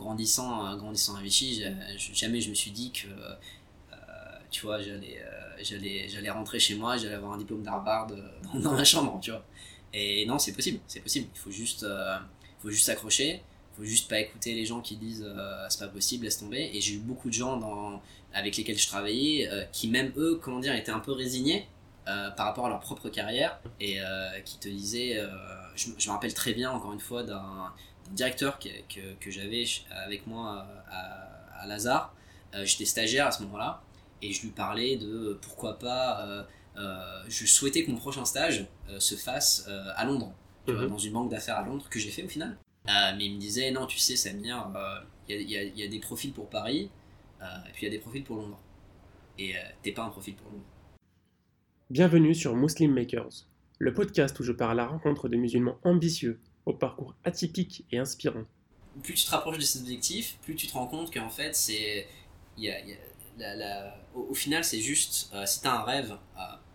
grandissant, grandissant à Vichy, jamais je me suis dit que, tu vois, j'allais, j'allais, j'allais rentrer chez moi, j'allais avoir un diplôme d'Harvard dans, ma chambre, tu vois. Et non, c'est possible, c'est possible. Il faut juste, faut juste s'accrocher faut juste pas écouter les gens qui disent euh, c'est pas possible, laisse tomber. Et j'ai eu beaucoup de gens avec lesquels je travaillais euh, qui, même eux, comment dire, étaient un peu résignés euh, par rapport à leur propre carrière et qui te disaient. Je, me rappelle très bien, encore une fois, d'un directeur que, que, que j'avais avec moi à, à Lazare. J'étais stagiaire à ce moment-là et je lui parlais de pourquoi pas. je souhaitais que mon prochain stage se fasse à Londres, mhm. dans une banque d'affaires à Londres, que j'ai fait au final. Euh, mais il me disait, non, tu sais, Samir, il euh, y, a, y, a, des profils pour Paris, euh, et puis il y a des profils pour Londres. Et t'es pas un profil pour Londres. Bienvenue sur Muslim Makers, le podcast où je pars à la rencontre de musulmans ambitieux, au parcours atypique et inspirant. Plus tu te rapproches de cet objectif, plus tu te rends compte qu'en fait, c'est. Y a, y a la, la, au, final, c'est juste. si t'as un rêve,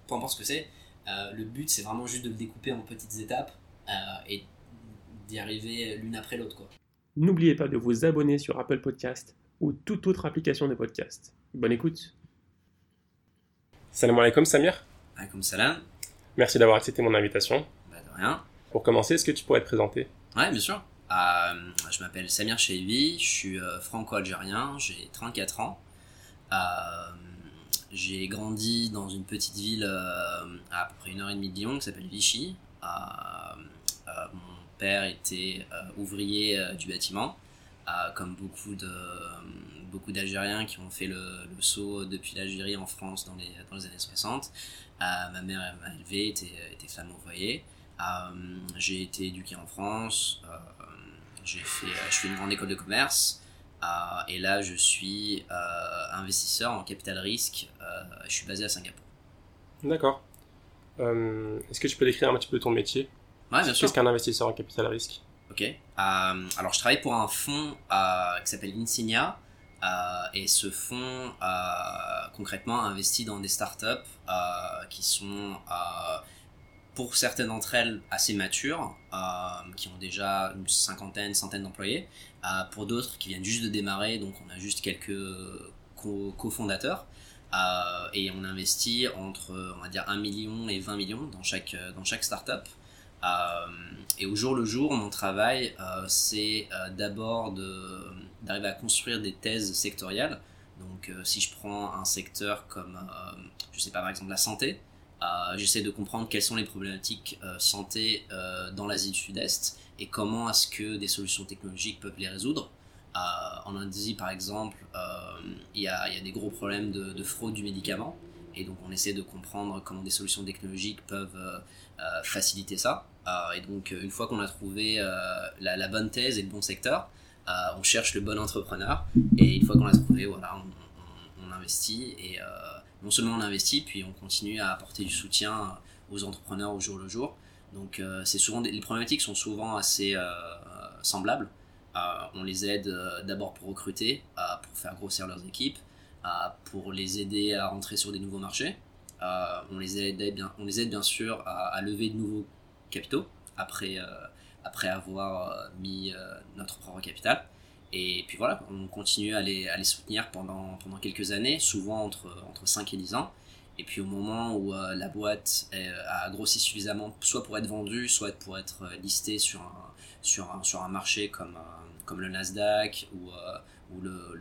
peu importe ce que c'est, le but c'est vraiment juste de le découper en petites étapes et d'y arriver l'une après l'autre. quoi. N'oubliez pas de vous abonner sur Apple Podcast ou toute autre application de podcast. Bonne écoute. Salam alaikum Samir. Alaikum salam. Merci d'avoir accepté mon invitation. Bah, de rien. Pour commencer, est-ce que tu pourrais te présenter? Ouais, bien sûr. Euh, je m'appelle Samir Cheivi, je suis euh, franco-algérien, j'ai 34 ans. Euh, j'ai grandi dans une petite ville à à peu près une heure et demie de Lyon qui s'appelle Vichy. mon père était euh, ouvrier euh, du bâtiment, euh, comme beaucoup de beaucoup d'Algériens qui ont fait le, saut depuis l'Algérie en France dans les, dans les années 60. ma mère m'a élevé, était, était femme au foyer. J'ai été éduqué en France. j'ai fait, je fais une grande école de commerce. et là, je suis investisseur en capital risque. je suis basé à Singapour. D'accord. Est-ce que tu peux décrire un petit peu ton métier? Qu'est-ce qu'un investisseur en capital risque? Ok. Euh, alors, je travaille pour un fonds euh, qui s'appelle Insignia. Euh, et ce fonds, concrètement, investit dans des startups qui sont, pour certaines d'entre elles, assez matures, qui ont déjà une cinquantaine, centaine d'employés. pour d'autres qui viennent juste de démarrer, donc on a juste quelques cofondateurs. et on investit entre, on va dire, 1 million et 20 millions dans chaque, dans chaque startup. Euh, et au jour le jour, mon travail, euh, c'est euh, d'abord d'arriver à construire des thèses sectorielles. Donc, si je prends un secteur comme, je sais pas, par exemple la santé, j'essaie de comprendre quelles sont les problématiques santé dans l'Asie du Sud-Est et comment est-ce que des solutions technologiques peuvent les résoudre. en Indonésie, par exemple, il y, a, y, a, des gros problèmes de, de, fraude du médicament. Et donc, on essaie de comprendre comment des solutions technologiques peuvent faciliter ça. Euh, et donc, une fois qu'on a trouvé euh, la, bonne thèse et le bon secteur, euh, on cherche le bon entrepreneur. Et une fois qu'on l'a trouvé, voilà, on, investit. Et non seulement on investit, puis on continue à apporter du soutien aux entrepreneurs au jour le jour. Donc, souvent les problématiques sont souvent assez semblables. on les aide d'abord pour recruter, pour faire grossir leurs équipes, pour les aider à rentrer sur des nouveaux marchés. on, les aide bien, on les aide bien sûr à, lever de nouveaux capitaux après, euh, avoir euh, mis euh, notre propre capital. Et puis voilà, on continue à les, à les soutenir pendant, pendant quelques années, souvent entre, entre 5 et 10 ans. Et puis au moment où la boîte a grossi suffisamment, soit pour être vendue, soit pour être listée sur un, sur un, sur un marché comme, comme le Nasdaq ou, ou le,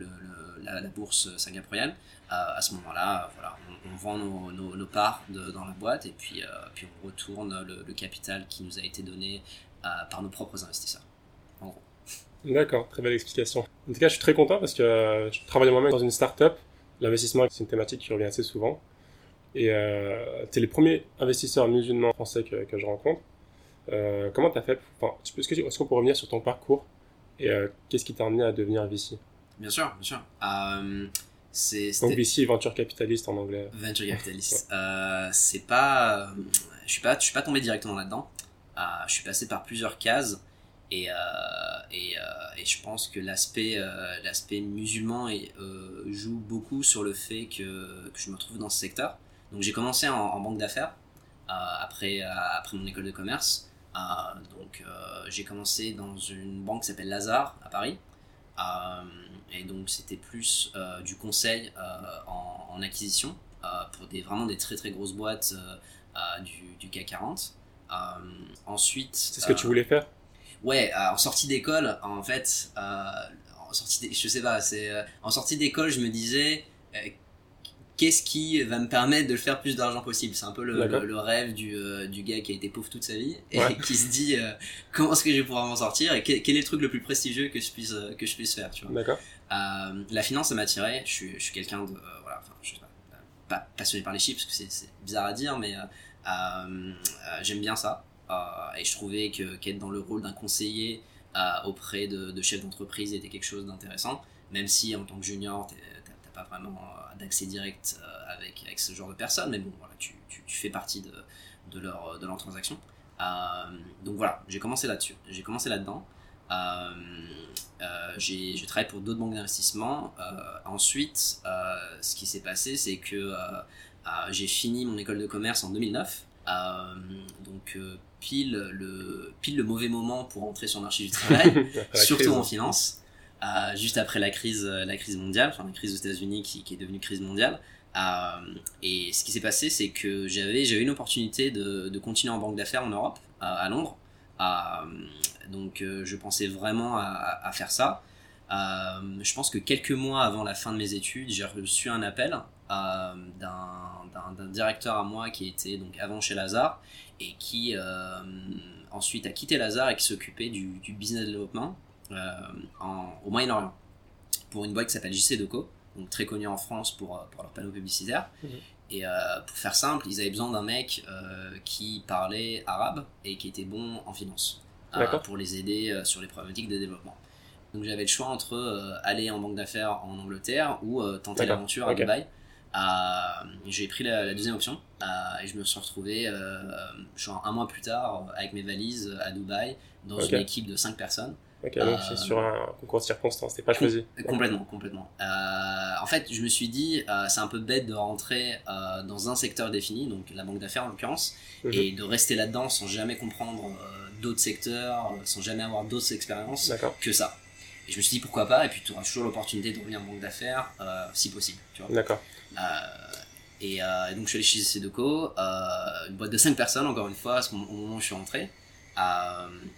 la, bourse singapourienne, à ce moment-là, voilà, on, vend nos, nos, parts dans la boîte et puis, euh, puis on retourne le, capital qui nous a été donné euh, par nos propres investisseurs. D'accord, très belle explication. En tout cas, je suis très content parce que euh, je travaille moi-même dans une start-up. L'investissement, c'est une thématique qui revient assez souvent. Et euh, tu es les premiers investisseurs musulmans français que, que je rencontre. comment tu as fait enfin, Est-ce qu'on peut revenir sur ton parcours et qu'est-ce qui t'a amené à devenir VC Bien sûr, bien sûr. Donc VC, venture capitaliste en anglais. Venture capitaliste. euh, c'est pas, je suis pas, je suis pas tombé directement là-dedans. Euh, je suis passé par plusieurs cases et euh, et, euh, et, je pense que l'aspect euh, l'aspect musulman et, joue beaucoup sur le fait que, que, je me trouve dans ce secteur. Donc j'ai commencé en, en banque d'affaires après après mon école de commerce. donc j'ai commencé dans une banque qui s'appelle Lazare à Paris. et donc c'était plus du conseil en, en, acquisition pour des, vraiment des très très grosses boîtes du, du CAC 40. ensuite. C'est ce que tu voulais faire? Ouais, en sortie d'école, en fait, en sortie je sais pas, c'est en sortie d'école, je me disais qu'est-ce qui va me permettre de le faire plus d'argent possible? C'est un peu le, le, rêve du, euh, du, gars qui a été pauvre toute sa vie et qui se dit euh, comment est-ce que je vais pouvoir m'en sortir et quel, est le truc le plus prestigieux que je puisse, euh, que je puisse faire. Tu vois? la finance, ça m'a attiré. Je suis, je suis quelqu'un de. voilà, enfin, je suis pas, pas, passionné par les chiffres parce que c'est bizarre à dire, mais j'aime bien ça. Et je trouvais que qu'être dans le rôle d'un conseiller auprès de, chefs d'entreprise était quelque chose d'intéressant, même si en tant que junior, t'as pas vraiment d'accès direct euh, avec, avec ce genre de personnes, mais bon, voilà, tu, tu, fais partie de, de, leur, de leur transaction. Euh, donc voilà, j'ai commencé là-dessus, j'ai commencé là-dedans. Euh, j'ai travaillé pour d'autres banques d'investissement. ensuite, ce qui s'est passé, c'est que j'ai fini mon école de commerce en 2009. donc pile le pile le mauvais moment pour entrer sur le marché du travail, surtout en finance juste après la crise, euh, la crise mondiale, enfin la crise aux États-Unis qui, qui, est devenue crise mondiale. Euh, et ce qui s'est passé, c'est que j'avais j'avais une opportunité de, de continuer en banque d'affaires en Europe, à, Londres. donc euh, je pensais vraiment à, à faire ça. je pense que quelques mois avant la fin de mes études, j'ai reçu un appel d'un directeur à moi qui était donc avant chez Lazare et qui ensuite a quitté Lazare et qui s'occupait du, du, business développement euh, au Moyen-Orient pour une boîte qui s'appelle JC Deco, donc très connue en France pour, euh, pour leurs panneaux publicitaires. Mhm. Et euh, pour faire simple, ils avaient besoin d'un mec qui parlait arabe et qui était bon en finance pour les aider sur les problématiques de développement. Donc j'avais le choix entre aller en banque d'affaires en Angleterre ou tenter l'aventure à Dubaï. J'ai pris la, deuxième option et je me suis retrouvé genre un mois plus tard avec mes valises à Dubaï dans une équipe de 5 personnes Ok, donc c'est sur un concours de circonstances, t'es pas choisi. Complètement, complètement. Euh, en fait, je me suis dit, euh, c'est un peu bête de rentrer euh, dans un secteur défini, donc la banque d'affaires en l'occurrence, mhm. et de rester là-dedans sans jamais comprendre d'autres secteurs, sans jamais avoir d'autres expériences que ça. Et je me suis dit, pourquoi pas, et puis tu auras toujours l'opportunité de revenir en banque d'affaires, si possible. D'accord. Et, donc je suis allé chez Sedeco, une boîte de 5 personnes, encore une fois, au moment où je suis rentré.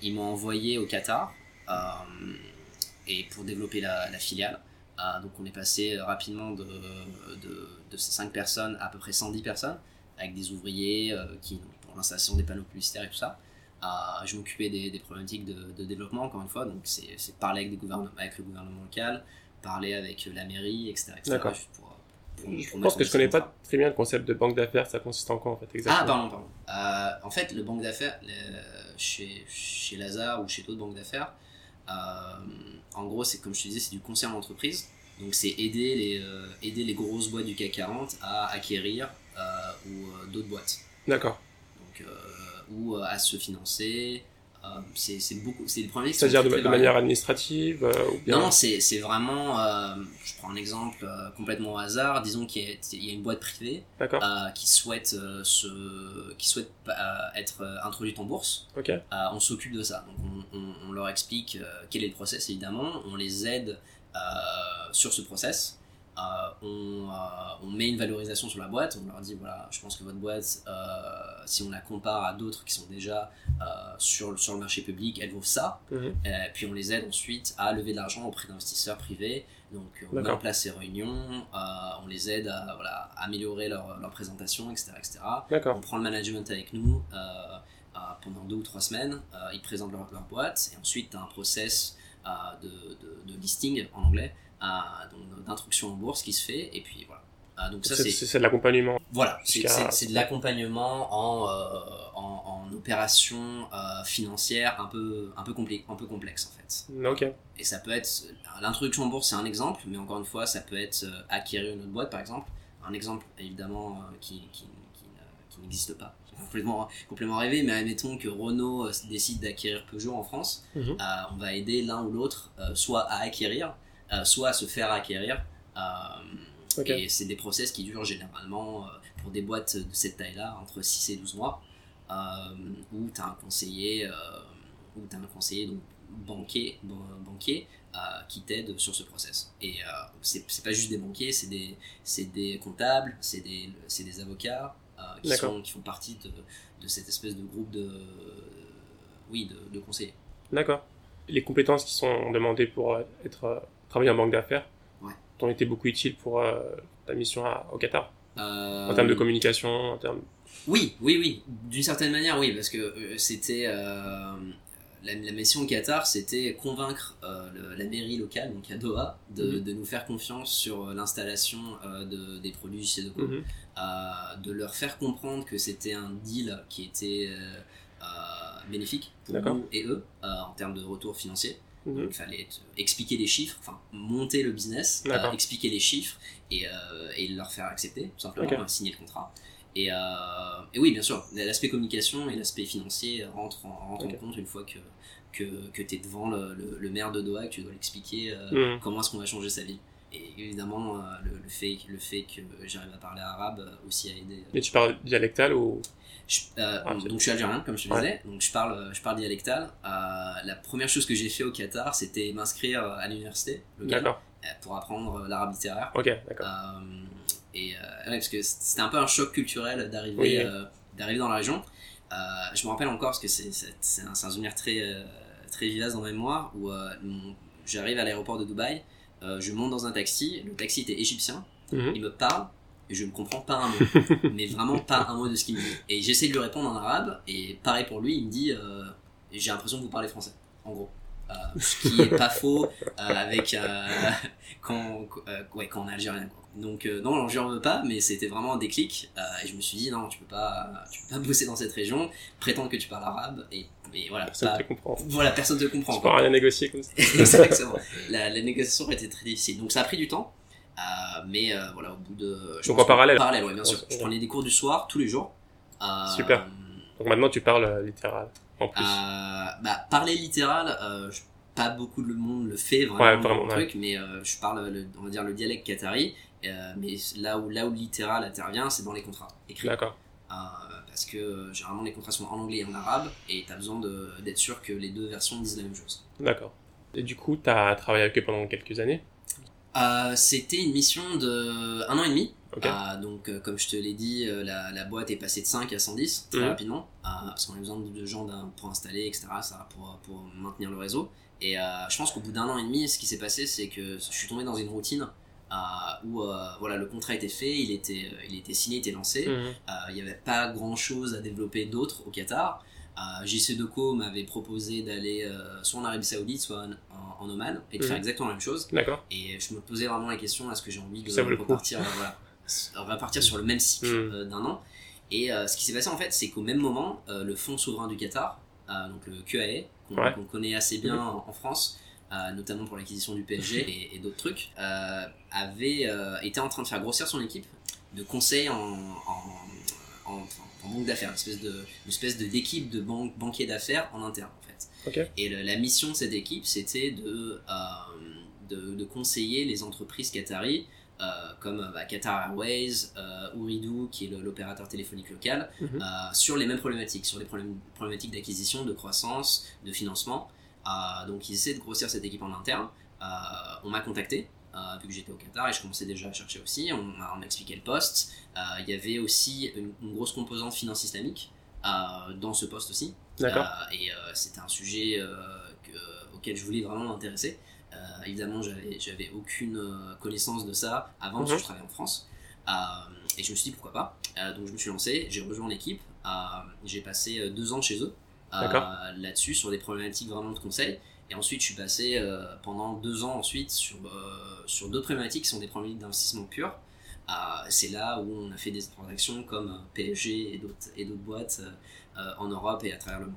ils m'ont envoyé au Qatar euh, et pour développer la, filiale. Euh, donc on est passé rapidement de, de, ces 5 personnes à à peu près 110 personnes, avec des ouvriers euh, qui, pour l'installation des panneaux publicitaires et tout ça. Je m'occupais des, des, problématiques de, développement, encore une fois, donc c'est parler avec, des gouvernements, avec le gouvernement local, parler avec la mairie, etc. D'accord. je pense que je connais pas très bien le concept de banque d'affaires, ça consiste en quoi en fait exactement? Ah pardon, pardon. en fait, le banque d'affaires, chez, chez Lazare ou chez d'autres banques d'affaires, euh, en gros, c'est comme je te disais, c'est du conseil en entreprise. Donc c'est aider les, euh, aider les grosses boîtes du CAC 40 à acquérir euh, ou d'autres boîtes. D'accord. Donc, ou à se financer, euh, c'est beaucoup c'est des problèmes c'est-à-dire de, manière administrative euh, ou bien... non c'est c'est vraiment euh, je prends un exemple complètement au hasard. Disons qu'il y, a une boîte privée qui souhaite se qui souhaite être introduite en bourse. On s'occupe de ça. Donc on, on, leur explique quel est le process évidemment. On les aide sur ce process. euh, on, euh, on, met une valorisation sur la boîte, on leur dit voilà, je pense que votre boîte, euh, si on la compare à d'autres qui sont déjà sur, sur le marché public, elle vaut ça. Mhm. puis on les aide ensuite à lever de l'argent auprès d'investisseurs privés. Donc on met en place ces réunions, on les aide à voilà, améliorer leur, leur présentation, etc. etc. On prend le management avec nous pendant deux ou trois semaines, ils présentent leur, leur boîte et ensuite tu as un process de, de, de listing en anglais d'instruction en bourse qui se fait et puis voilà. Donc ça c'est de l'accompagnement. Voilà c'est de l'accompagnement en, euh, en, en, opération euh, financière un peu un peu complexe un peu complexe en fait. Ok. Et ça peut être l'introduction en bourse c'est un exemple mais encore une fois ça peut être euh, acquérir une autre boîte par exemple. Un exemple évidemment qui, qui, qui, n'existe pas. Complètement, complètement rêvé, mais admettons que Renault décide d'acquérir Peugeot en France, mhm. on va aider l'un ou l'autre soit à acquérir, euh, soit à se faire acquérir. Euh, et c'est des process qui durent généralement, euh, pour des boîtes de cette taille-là, entre 6 et 12 mois, où tu as un conseiller, où as un conseiller donc, banquiers, ban- banquiers euh, qui t'aident sur ce process. Et euh, c'est pas juste des banquiers, c'est des, des comptables, c'est des, des avocats euh, qui, sont, qui font partie de, de cette espèce de groupe de, oui, de, de conseillers. D'accord. Les compétences qui sont demandées pour euh, être euh, travailler en banque d'affaires Ouais. t'ont été beaucoup utiles pour euh, ta mission à- au Qatar Euh, en termes de communication, en termes. Oui, oui, oui. D'une certaine manière, oui, parce que euh, c'était euh, la, la mission au Qatar, c'était convaincre le- la mairie locale, donc à Doha, de, Mhm. de nous faire confiance sur l'installation de, des produits du Sedoco, Mhm. de leur faire comprendre que c'était un deal qui était bénéfique pour nous et eux en termes de retour financier. Mhm. Donc, il fallait te- expliquer les chiffres, enfin monter le business, euh, expliquer les chiffres et, euh, et leur faire accepter, tout simplement, Ok. euh, signer le contrat. Et, euh, et oui, bien sûr, l'aspect communication et l'aspect financier rentrent en, rentrent en Ok. compte une fois que, que, que tu es devant le, le- le maire de Doha et que tu dois l'expliquer euh, Mhm. comment est-ce qu'on va changer sa vie. Et évidemment, euh, le, le fait, le fait que j'arrive à parler arabe euh, aussi a aidé. Mais tu parles dialectal ou? Je- euh, Ah, donc je suis algérien, comme je te Ouais. disais, donc je parle, je parle dialectal. Euh, la première chose que j'ai fait au Qatar, c'était m'inscrire à l'université locale euh, pour apprendre l'arabe littéraire. Ok, d'accord. Euh, et euh, ouais, parce que c'était un peu un choc culturel d'arriver Oui. euh, d'arriver dans la région. Euh, je me rappelle encore parce que c'est un, souvenir très euh, très vivace dans ma mémoire où euh, j'arrive à l'aéroport de Dubaï, euh, je monte dans un taxi, le taxi était égyptien, Mhm. il me parle et je ne comprends pas un mot, mais vraiment pas un mot de ce qu'il me dit. Et j'essaie de lui répondre en arabe et pareil pour lui, il me dit euh, j'ai l'impression que vous parlez français, en gros. Euh, ce qui est pas faux euh, avec euh, quand euh, ouais quand on est algérien quoi. Donc euh, non non, j'en veux pas mais c'était vraiment un déclic euh, et je me suis dit non tu peux pas tu peux pas bosser dans cette région prétendre que tu parles arabe et, et voilà Personne pas- te comprend. voilà personne te comprend Tu quoi. peux rien négocier comme ça. Exactement. La, la négociation était très difficile. Donc ça a pris du temps. euh, mais euh, voilà, au bout de. je Donc en parallèle. Parallèle, ouais, bien sûr. Je prenais des cours du soir tous les jours. Euh, Super. Donc maintenant tu parles euh, littéral en plus. euh, bah, parler littéral, euh, je- pas beaucoup de monde le fait vraiment, Ouais, vraiment, truc, mais euh, je parle, le, on va dire, le dialecte qatari. Euh, mais là où, là où littéral intervient, c'est dans les contrats écrits. D'accord. Euh, parce que euh, généralement les contrats sont en anglais et en arabe, et tu as besoin d'être sûr que les deux versions disent la même chose. D'accord. Et du coup, tu as travaillé avec eux pendant quelques années? C'était une mission de un an et demi. Donc, comme je te l'ai dit, la, la boîte est passée de 5 à 110 très Mhm. rapidement, parce qu'on a besoin de gens pour installer, etc., ça, pour, pour maintenir le réseau. Et je pense qu'au bout d'un an et demi, ce qui s'est passé, c'est que je suis tombé dans une routine où euh, voilà, le contrat était fait, il était, euh, il était signé, il était lancé. Mhm. Euh, il n'y avait pas grand chose à développer d'autre au Qatar. JC Deco m'avait proposé d'aller soit en Arabie Saoudite, soit en, Oman, et de Mhm. faire exactement la même chose. D'accord. Et je me posais vraiment la question est-ce que j'ai envie de Ça repartir, voilà, repartir sur le même cycle euh, d'un an? Et euh, ce qui s'est passé en fait, c'est qu'au même moment, euh, le Fonds souverain du Qatar, euh, donc le QAE, qu'on Ouais. connaît assez bien Mhm. en, en France, euh, notamment pour l'acquisition du PSG et, et d'autres trucs, euh, avait euh, été en train de faire grossir son équipe de conseils en, en, en- en banque d'affaires, une espèce de, une espèce de d'équipe de banque, banquiers d'affaires en interne en fait. Et le- la mission de cette équipe, c'était de, euh, de, de conseiller les entreprises qataries, euh, comme bah, Qatar Airways, euh, Ooredoo, qui est l'opérateur téléphonique local, Mhm. euh, sur les mêmes problématiques, sur les problématiques d'acquisition, de croissance, de financement. Euh, donc ils essaient de grossir cette équipe en interne. Euh, on m'a contacté, euh, vu que j'étais au Qatar et je commençais déjà à chercher aussi. On m'a on m'a expliqué le poste. Euh, Il y avait aussi une, une grosse composante finance islamique euh, dans ce poste aussi. D'accord. Et c'était un sujet que- auquel je voulais vraiment m'intéresser. Évidemment, j'avais, aucune connaissance de ça avant parce que Mhm. je travaillais en France. Et je me suis dit pourquoi pas. Donc je me suis lancé, j'ai rejoint l'équipe. J'ai passé deux ans chez eux. Là-dessus sur des problématiques vraiment de conseil. Et ensuite, je suis passé euh, pendant deux ans ensuite sur, euh, sur d'autres problématiques qui sont des problématiques d'investissement pur. Euh, c'est là où on a fait des transactions comme euh, PSG et d'autres, et d'autres boîtes euh, euh, en Europe et à travers le monde.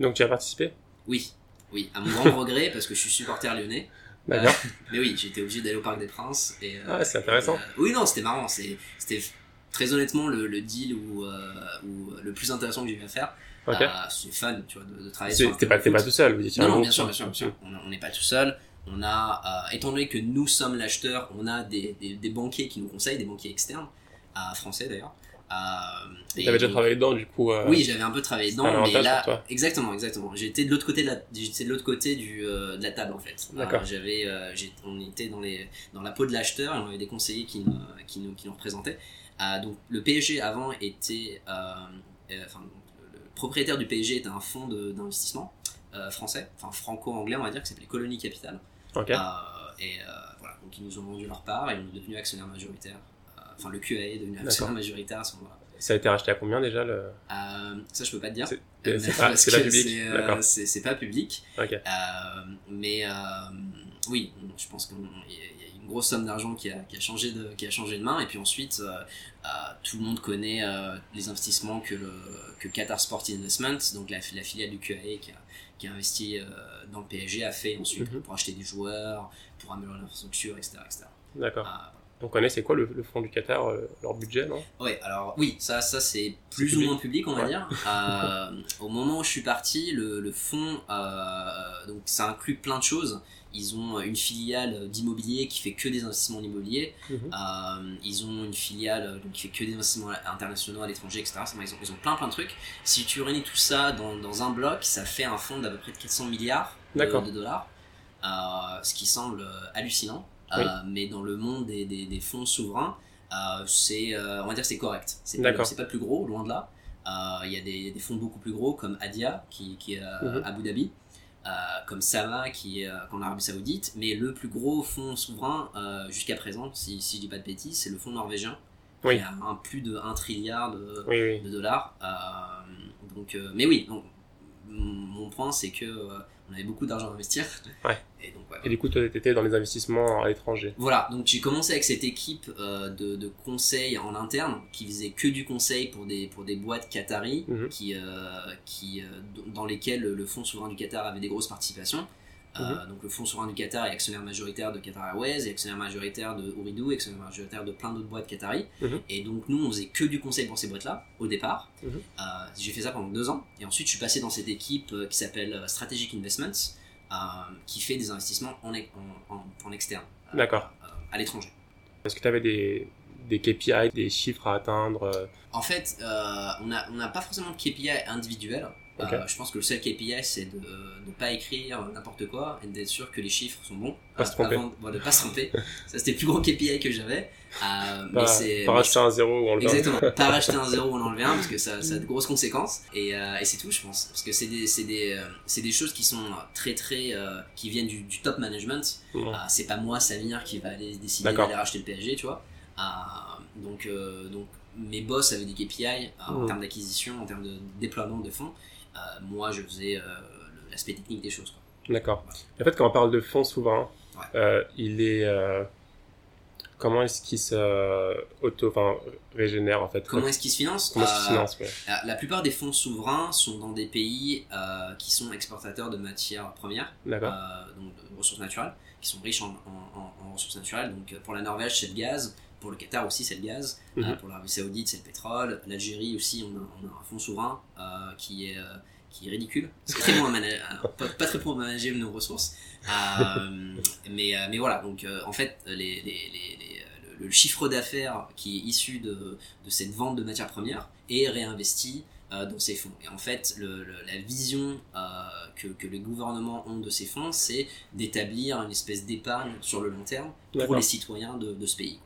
Donc tu as participé? Oui, oui, à mon grand regret parce que je suis supporter lyonnais. D'accord. Mais oui, j'étais obligé d'aller au Parc des Princes. Et, euh, Ah, c'est intéressant. et, euh, oui, non, c'était marrant. C'était très honnêtement le, le deal euh, où le plus intéressant que j'ai eu à faire. Ok. Euh, c'est fun, tu vois, de, de travailler sur T'es pas, pas tout seul, vous étiez Non, non, bien sûr, bien sûr, bien sûr. On n'est pas tout seul. On a, euh, étant donné que nous sommes l'acheteur, on a des, des, des banquiers qui nous conseillent, des banquiers externes, euh, français d'ailleurs, Euh, tu avais déjà travaillé dedans, du coup. Euh, oui, j'avais un peu travaillé dedans, mais là, toi. exactement, exactement. J'étais de l'autre côté de la, j'étais de l'autre côté du, euh, de la table en fait. D'accord. J'avais, euh, on était dans les, dans la peau de l'acheteur et on avait des conseillers qui nous, qui nous, qui nous représentaient. Euh, donc le PSG avant était, euh, euh, enfin, propriétaire du PSG était un fonds d'investissement euh, français, enfin franco-anglais on va dire, qui s'appelait Colony Capital. Ok. Euh, et euh, voilà, donc ils nous ont vendu leur part et on est devenu actionnaire majoritaire. Enfin, le QA est devenu actionnaire majoritaire à ce moment-là. Ça a été racheté à combien déjà le... Euh, ça, je peux pas te dire. C'est pas public. c'est, euh, pas. Euh, mais oui, je pense qu'il y a une grosse somme d'argent qui a, qui, a changé de, qui a changé de main. Et puis ensuite, euh, euh, tout le monde connaît euh, les investissements que, le, que Qatar Sport Investment, donc la, la filiale du QAE qui a, qui a investi dans le PSG, a fait ensuite Mhm. pour acheter des joueurs, pour améliorer l'infrastructure, etc. etc. D'accord. On connaît, c'est quoi le, le fonds du Qatar, euh, leur budget, non? Ouais, alors oui, ça, ça c'est plus ou moins public, on va Ouais. dire. Euh, au moment où je suis parti, le, le fonds, euh, donc ça inclut plein de choses. Ils ont une filiale d'immobilier qui fait que des investissements en immobilier. Mhm. Euh, ils ont une filiale donc, qui fait que des investissements internationaux à l'étranger, etc. Ils ont, ils ont plein plein de trucs. Si tu réunis tout ça dans, dans un bloc, ça fait un fonds d'à peu près de 400 milliards de, dollars. Euh, ce qui semble euh, hallucinant. Euh, mais dans le monde des, des, des fonds souverains, euh, c'est, euh, on va dire, que c'est correct. C'est, pas le plus gros, loin de là. Euh, Il y a des, fonds beaucoup plus gros comme Adia qui, qui est à Mhm. Abu Dhabi, euh, comme Sama qui est euh, en Arabie Saoudite. Mais le plus gros fonds souverain euh, jusqu'à présent, si, si je dis pas de bêtises, c'est le fonds norvégien Oui. qui a un, plus de 1 trilliard de, Oui, oui. de dollars. Euh, donc, euh, mais oui, donc, mon point c'est que euh, on avait beaucoup d'argent à investir. Ouais. Et donc, ouais, Et du coup, toi, t'étais dans les investissements à l'étranger. voilà, donc j'ai commencé avec cette équipe euh, de, de conseil en interne qui faisait que du conseil pour des, pour des boîtes qataris Mhm. qui, euh, qui, euh, dans lesquelles le fonds souverain du Qatar avait des grosses participations. Euh, donc le fonds souverain du Qatar est actionnaire majoritaire de Qatar Airways, est actionnaire majoritaire de Ooredoo, actionnaire majoritaire de plein d'autres boîtes qataris. Mhm. Et donc nous on faisait que du conseil pour ces boîtes-là au départ. Mhm. Euh, j'ai fait ça pendant deux ans et ensuite je suis passé dans cette équipe euh, qui s'appelle Strategic Investments euh, qui fait des investissements en, en, en- en externe. D'accord. à l'étranger. Est-ce que tu avais des, des KPI, des chiffres à atteindre En fait, on n'a on n'a pas forcément de KPI individuel. Ok. Euh, je pense que le seul KPI, c'est de ne pas écrire n'importe quoi et d'être sûr que les chiffres sont bons. Pas se tromper. Avant, de pas se tromper. Ça, c'était le plus gros KPI que j'avais. Euh, Pas, pas mais racheter un zéro ou en le Exactement, pas racheter un zéro ou en enlever un parce que ça, ça a de grosses conséquences et, euh, et c'est tout je pense parce que c'est des, c'est des, euh, c'est des choses qui sont très très euh, qui viennent du, du top management ah, c'est pas moi Samir qui va aller décider d'aller racheter le PSG tu vois donc, euh, donc mes boss avaient des KPI euh, en Mhm. termes d'acquisition en termes de déploiement de fonds Euh, moi je faisais euh, l'aspect technique des choses. D'accord. En fait, quand on parle de fonds souverains, Ouais. euh, il est. comment est-ce qu'il se auto, enfin, régénère en fait? Comment est-ce qu'ils se financent Comment est-ce qu'il se finance ouais. La, plupart des fonds souverains sont dans des pays qui sont exportateurs de matières premières, donc de ressources naturelles, qui sont riches en, en- en- en ressources naturelles. Donc pour la Norvège, c'est le gaz. Pour le Qatar aussi, c'est le gaz. Mhm. Euh, pour l'Arabie Saoudite, c'est le pétrole. L'Algérie aussi, on a, on a un fonds souverain euh, qui est euh, qui est ridicule. C'est très bon à manager, pas, pas très bon à manager nos ressources. Euh, mais, mais voilà, donc euh, en fait, les, les, les- les, le, le chiffre d'affaires qui est issu de, de cette vente de matières premières est réinvesti euh, dans ces fonds. Et en fait, le, le- la vision que, que les gouvernements ont de ces fonds, c'est d'établir une espèce d'épargne sur le long terme pour les citoyens de, de ce pays.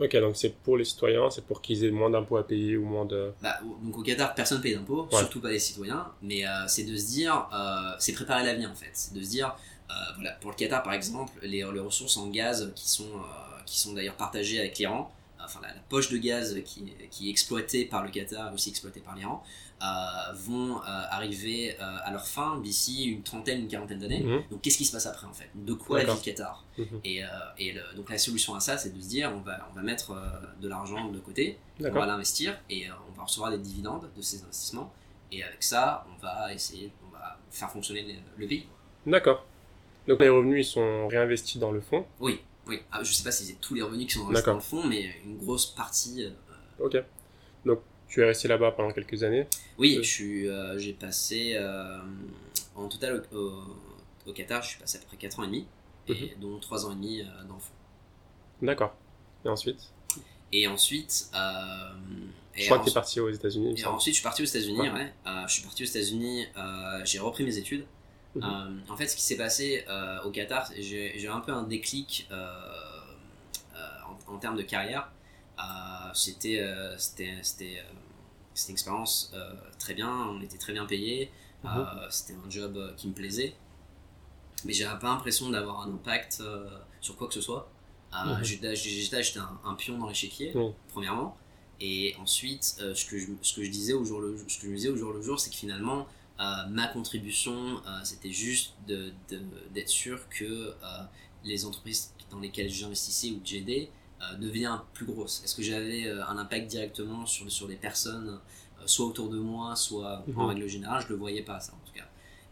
Ok, donc c'est pour les citoyens, c'est pour qu'ils aient moins d'impôts à payer ou moins de. Bah, donc au Qatar, personne ne paye d'impôts, Ouais. surtout pas les citoyens, mais euh, c'est de se dire, euh, c'est préparer l'avenir en fait. C'est de se dire, euh, voilà, pour le Qatar par exemple, les, les ressources en gaz qui sont, qui sont d'ailleurs partagées avec l'Iran, enfin la, la poche de gaz qui, qui est exploitée par le Qatar, aussi exploitée par l'Iran, euh, vont euh, arriver euh, à leur fin d'ici une trentaine, une quarantaine d'années. Mhm. Donc qu'est-ce qui se passe après en fait? De quoi la vie Qatar? Mhm. Et, et le- donc la solution à ça, c'est de se dire, on va, on va mettre de l'argent de côté, on va l'investir et on va recevoir des dividendes de ces investissements. Et avec ça, on va essayer, on va faire fonctionner le, le pays. D'accord. Donc les revenus ils sont réinvestis dans le fonds? Oui, oui. Ah, je sais pas si c'est tous les revenus qui sont dans le fond, mais une grosse partie. Ok. Donc tu es resté là-bas pendant quelques années. Oui, Euh. je suis, euh, j'ai passé euh, en total au, au- au Qatar, je suis passé à peu près 4 ans et demi, et Mhm. dont 3 ans et demi euh, fond. D'accord. Et ensuite? Et ensuite, Je crois que t'es ensuite- parti aux États-Unis. et ensuite, je suis parti aux États-Unis. Ouais. Ouais. Je suis parti aux États-Unis. j'ai repris mes études. Mhm. En fait, ce qui s'est passé au Qatar, j'ai eu un peu un déclic en, en termes de carrière. Euh, C'était euh, c'était c'était euh, c'était une expérience très bien. On était très bien payé. Mhm. C'était un job qui me plaisait. Mais j'avais pas l'impression d'avoir un impact sur quoi que ce soit. Mhm. J'étais un, un pion dans l'échiquier, Mhm. premièrement. Et ensuite, euh, ce, que je, ce que je disais au jour le, ce que je me disais au jour le jour, c'est que finalement, euh, ma contribution, euh, c'était juste d'être sûr que les entreprises dans lesquelles j'investissais ou que j'aidais euh, deviennent plus grosses. Est-ce que j'avais euh, un impact directement sur, sur les personnes, euh, soit autour de moi, soit en Mhm. règle générale? Je ne le voyais pas, ça en tout cas.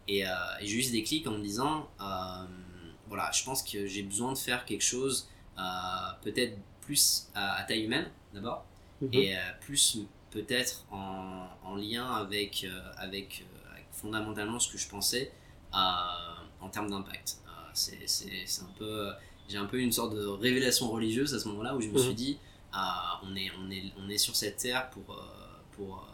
Et, euh, et j'ai eu ce déclic en me disant, euh, voilà, je pense que j'ai besoin de faire quelque chose euh, peut-être plus à, à taille humaine d'abord, Mhm. et plus peut-être en, en lien avec, avec, avec fondamentalement ce que je pensais en termes d'impact. C'est un peu, j'ai un peu une sorte de révélation religieuse à ce moment-là où je me Mhm. suis dit, ah, on, est, on, est, on est sur cette terre pour, euh, pour, euh,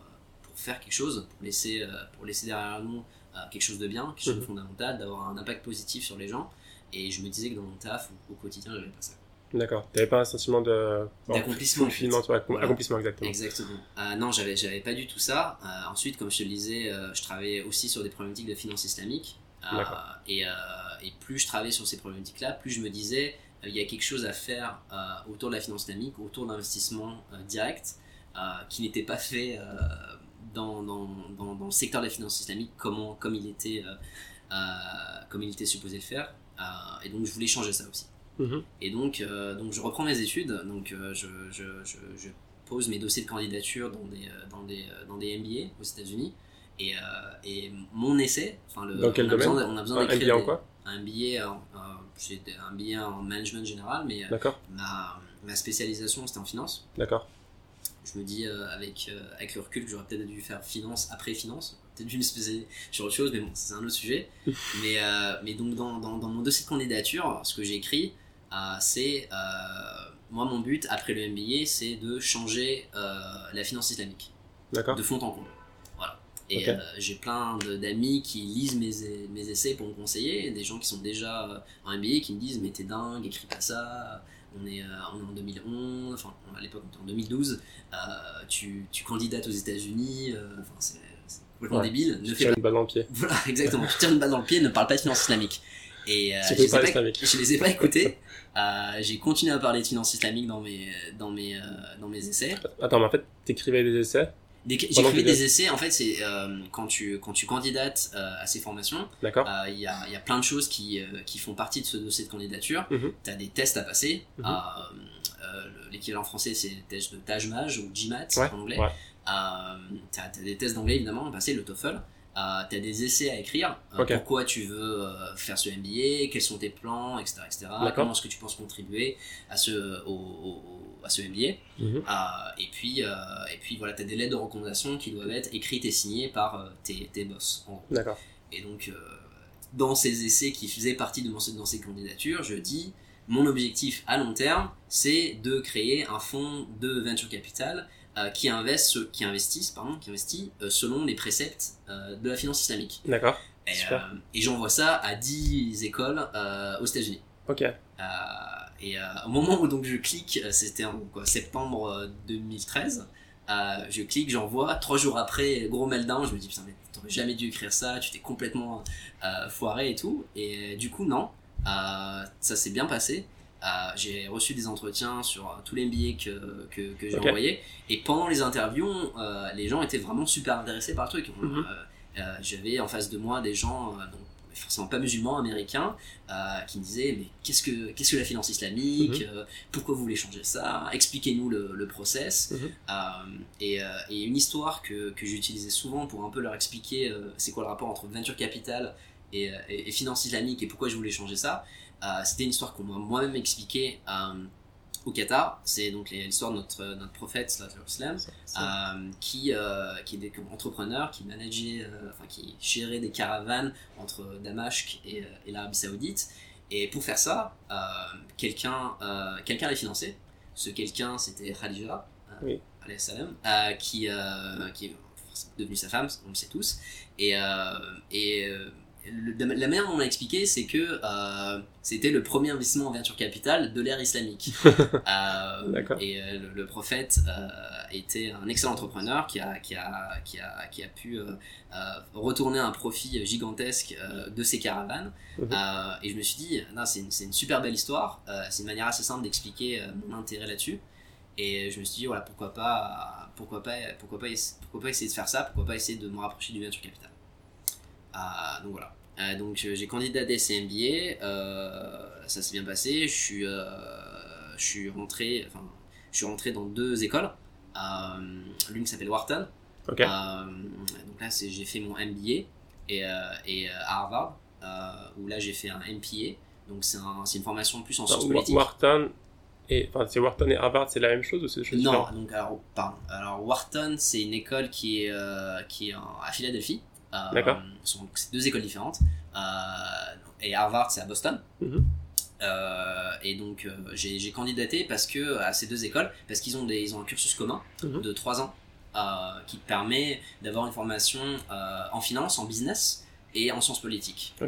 pour faire quelque chose, pour laisser, euh, pour laisser derrière nous quelque chose de bien, quelque chose de Mhm. fondamental, d'avoir un impact positif sur les gens. Et je me disais que dans mon taf, au, au quotidien, j'avais pas ça. D'accord. T'avais pas un sentiment de D'accomplissement, en fait. tu Voilà. accomplissement exactement. Exactement. Euh, non, j'avais, j'avais pas du tout ça. Euh, ensuite, comme je te le disais, euh, je travaillais aussi sur des problématiques de finance islamique. Et, et plus je travaillais sur ces problématiques-là, plus je me disais, euh, il y a quelque chose à faire euh, autour de la finance islamique, autour d'investissements euh, directs, euh, qui n'était pas fait dans, dans, dans, dans le secteur de la finance islamique comment, comme, il était, comme il était supposé le faire. Et donc, je voulais changer ça aussi. Mhm. Et donc, euh, donc je reprends mes études, donc euh, je, je, je, je pose mes dossiers de candidature dans des, dans des, dans des MBA aux États-Unis. Et, euh, et mon essai, enfin le, Dans quel on a besoin, domaine de- on a besoin d'écrire MBA en quoi? Un MBA en, un MBA en management général, mais euh, ma, ma spécialisation c'était en finance. D'accord. Je me dis euh, avec, euh, avec le recul que j'aurais peut-être dû faire finance après finance, peut-être dû me spécialiser sur autre chose, mais bon, c'est un autre sujet. mais, mais donc dans, dans, dans mon dossier de candidature, ce que j'ai écrit, c'est moi mon but après le MBA, c'est de changer la finance islamique D'accord. de fond en comble. Et euh, j'ai plein d'amis qui lisent mes, mes essais pour me conseiller, des gens qui sont déjà euh, en MBA qui me disent mais t'es dingue, écris pas ça, on est, euh, on est en 2011, enfin à l'époque on était en 2012, euh, tu, tu candidates aux États-Unis, enfin c'est complètement Ouais. débile, ne Tu fais tires pas. une balle dans le pied. Voilà, exactement, tu tires une balle dans le pied, ne parle pas de finance islamique. Et je, les pas je les ai pas écoutés. Euh, j'ai continué à parler de finance islamique dans mes, dans mes, euh, dans mes essais. Attends, mais en fait, t'écrivais des essais. Pendant J'écrivais des essais, en fait, c'est euh, quand, tu, quand tu candidates euh, à ces formations, D'accord. euh, il y, a, il y a plein de choses qui, euh, qui font partie de ce dossier de candidature. Mhm. Tu as des tests à passer. Euh, euh, le- L'équivalent français, c'est le test de TAJMAJ ou GMAT Ouais, en anglais. ouais. Euh, tu as, des tests d'anglais, évidemment, à passer, le TOEFL. Tu as des essais à écrire. euh. Pourquoi tu veux euh, faire ce MBA, quels sont tes plans, etc. etc. Comment est-ce que tu penses contribuer à ce, au, à ce MBA. Mhm. Euh, et puis, euh, et puis voilà, tu as des lettres de recommandation qui doivent être écrites et signées par euh, tes, tes boss. D'accord. Et donc, euh, dans ces essais qui faisaient partie de mon, dans ces candidatures, je dis mon objectif à long terme, c'est de créer un fonds de venture capital euh, qui, investe, qui investisse, pardon, qui investit euh, selon les préceptes euh, de la finance islamique. D'accord. Et, et j'envoie ça à 10 écoles aux États-Unis. Ok. Et au moment où donc je clique, c'était en quoi, septembre euh, 2013, euh, je clique, j'envoie, trois jours après, gros meltdown, je me dis putain mais t'aurais jamais dû écrire ça, tu t'es complètement foiré et tout, et du coup non, ça s'est bien passé, j'ai reçu des entretiens sur euh, tous les MBA que, que, que j'ai envoyés, et pendant les interviews, euh, les gens étaient vraiment super intéressés par le truc. Euh, euh, J'avais en face de moi des gens, euh, donc, forcément pas musulmans, américains, euh, qui me disaient mais qu'est-ce que qu'est-ce que la finance islamique Mhm. Euh, Pourquoi vous voulez changer ça? Expliquez-nous le, le process. Mhm. Euh, et, euh, et une histoire que, que j'utilisais souvent pour un peu leur expliquer euh, c'est quoi le rapport entre venture capital et, euh, et, et finance islamique et pourquoi je voulais changer ça. Euh, C'était une histoire qu'on m'a moi-même expliqué euh, au Qatar. C'est donc l'histoire de notre, notre prophète, sallam, euh, qui, euh, qui est entrepreneur, qui manageait, euh, enfin qui gérait des caravanes entre Damasque et, et l'Arabie Saoudite. Et pour faire ça, quelqu'un quelqu'un l'a financé. ce quelqu'un, c'était Khadija, Oui. salam, qui, qui est devenue sa femme, on le sait tous. Et, et le- la manière dont on l'a expliqué, c'est que euh, c'était le premier investissement en venture capital de l'ère islamique. Euh, et euh, le, le prophète euh, était un excellent entrepreneur qui a, qui a, qui a, qui a pu retourner un profit gigantesque de ses caravanes. Mhm. Et je me suis dit, c'est une, super belle histoire. C'est une manière assez simple d'expliquer mon intérêt là-dessus. Et je me suis dit, voilà, pourquoi pas, pourquoi pas, pourquoi pas, essa- pourquoi pas essayer de faire ça, pourquoi pas essayer de me rapprocher du venture capital. Euh, donc voilà. Euh, donc euh, j'ai candidaté à CMBA, euh, ça s'est bien passé. Je suis, euh, je suis rentré, enfin, je suis rentré dans deux écoles. L'une qui s'appelle Wharton. Donc là, j'ai fait mon MBA et, et à Harvard, où là j'ai fait un MPA. Donc c'est un, une formation plus en sciences politiques. Wharton et enfin c'est Wharton et Harvard c'est la même chose ou c'est Non, différentes donc alors, pardon. Alors Wharton, c'est une école qui est, qui est en- à Philadelphie. Euh, D'accord. ce sont- C'est deux écoles différentes. Euh, et Harvard, c'est à Boston. Mhm. Euh, et donc euh, j'ai j'ai candidaté parce que à ces deux écoles, parce qu'ils ont des, ils ont un cursus commun Mhm. de trois ans euh, qui permet d'avoir une formation euh, en finance, en business et en sciences politiques. Euh,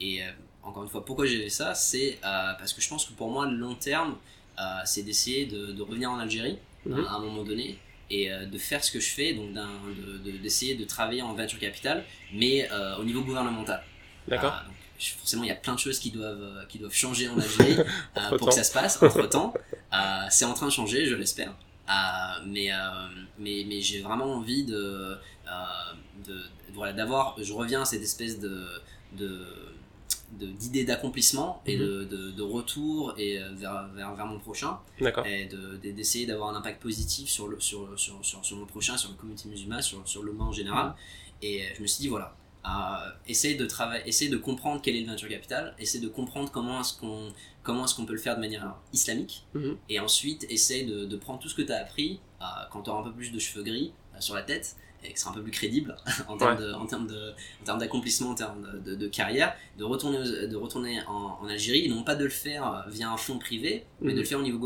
et euh, encore une fois, pourquoi j'ai fait ça C'est euh, parce que je pense que pour moi, le long terme, euh, c'est d'essayer de, de revenir en Algérie Mhm. à un moment donné et euh, de faire ce que je fais, donc d'un- de- de- d'essayer de, travailler en venture capital, mais euh, au niveau gouvernemental. D'accord. Je- forcément, il y a plein de choses qui doivent, euh, qui doivent changer en Algérie euh, pour que ça se passe entre temps. c'est en train de changer, je l'espère. Euh, mais, mais, mais j'ai vraiment envie de, de, de- voilà, d'avoir, je reviens à cette espèce de, de, de- d'idée d'accomplissement et Mhm. de, de, de retour et euh, vers, vers, vers mon prochain D'accord. et de- de- d'essayer d'avoir un impact positif sur, le, sur, sur, sur, sur mon prochain, sur la communauté musulmane, sur, sur le monde en général. Et euh, je me suis dit, voilà, euh, essaye de travailler, essaye de comprendre quel est le venture capital, essaye de comprendre comment est-ce qu'on comment est-ce qu'on peut le faire de manière islamique, Mhm. et ensuite essaye de, de prendre tout ce que tu as appris euh, quand tu auras un peu plus de cheveux gris euh, sur la tête et ce sera un peu plus crédible en termes Ouais. de- en termes de en termes d'accomplissement en termes de, de- de carrière de retourner aux- de retourner en, en Algérie non pas de le faire euh, via un fonds privé mais de le faire au niveau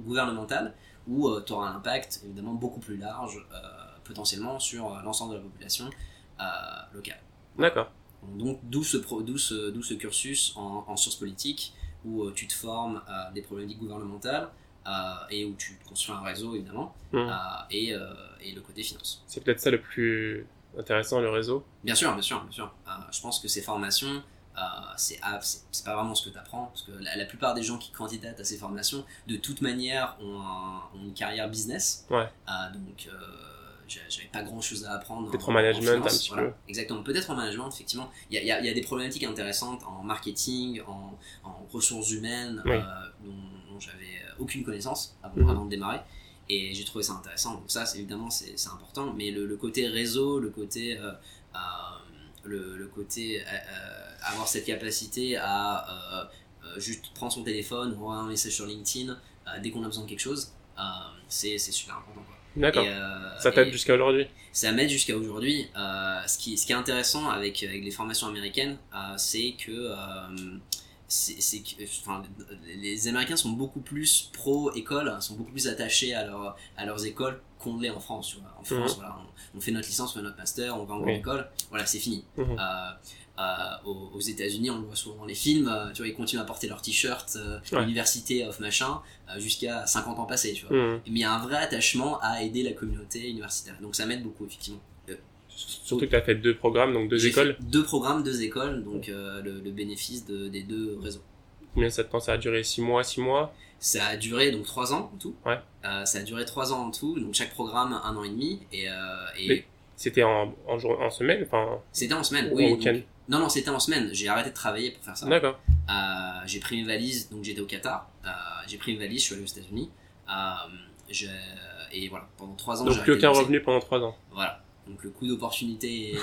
gouvernemental, où tu auras un impact évidemment beaucoup plus large euh, potentiellement sur euh, l'ensemble de la population euh, locale D'accord. donc d'où ce, d'où ce, d'où ce cursus en, en sciences politiques où euh, tu te formes à des problématiques gouvernementales euh, et où tu construis un réseau évidemment Mhm. euh, et, euh, et le côté finance. C'est peut-être ça le plus intéressant le réseau? Bien sûr, bien sûr, bien sûr. Euh, je pense que ces formations, euh, c'est, pas vraiment ce que tu apprends, parce que la, la plupart des gens qui candidatent à ces formations, de toute manière, ont, un- ont une carrière business. Ouais. Euh, donc, euh, j'a- j'avais pas grand chose à apprendre. Peut-être en management, finance, un petit voilà. peu. Exactement, peut-être en management, effectivement. Il y y y a des problématiques intéressantes en marketing, en, en ressources humaines, Oui. euh, dont, dont j'avais aucune connaissance avant, Mhm. avant de démarrer. Et j'ai trouvé ça intéressant. Donc ça, évidemment, c'est important. Mais le, le côté réseau, le côté, euh, euh, le, le côté euh, avoir cette capacité à juste prendre son téléphone, envoyer un message sur LinkedIn dès qu'on a besoin de quelque chose, c'est super important. Quoi. D'accord. Euh, Ça t'aide jusqu'à aujourd'hui? ça m'aide jusqu'à aujourd'hui. Euh, ce, qui, ce qui est intéressant avec, avec les formations américaines, euh, c'est que, c'est, c'est que enfin, les Américains sont beaucoup plus pro-école, sont beaucoup plus attachés à, leur, à leurs écoles qu'on l'est en France. Tu vois. En France, Mhm. voilà, on, on fait notre licence, on fait notre master, on va en Oui. grande école, voilà, c'est fini. Mhm. Euh, euh, aux, aux États-Unis, on le voit souvent dans les films, euh, tu vois, ils continuent à porter leur t-shirt euh, Ouais. Université of machin euh, jusqu'à 50 ans passés, tu vois Mhm. mais il y a un vrai attachement à aider la communauté universitaire. Donc ça m'aide beaucoup, effectivement. Surtout que tu as fait deux programmes, donc deux écoles. Deux programmes, deux écoles, donc euh, le, le bénéfice de- des deux réseaux. Combien ça te temps Ça a duré six mois, six mois? Ça a duré donc trois ans en tout. Ouais. Euh, ça a duré trois ans en tout, donc chaque programme un an et demi. Et, euh, et C'était en, en, jour, en semaine enfin, c'était en semaine, ou oui. en donc- week-end? non, non, c'était en semaine. J'ai arrêté de travailler pour faire ça. D'accord. J'ai pris mes valises, donc j'étais au Qatar. J'ai pris mes valises, je suis allé aux États-Unis. Et voilà, pendant trois ans. j'ai Donc plus de aucun revenu pendant trois ans? Voilà. Donc le coût d'opportunité est, euh,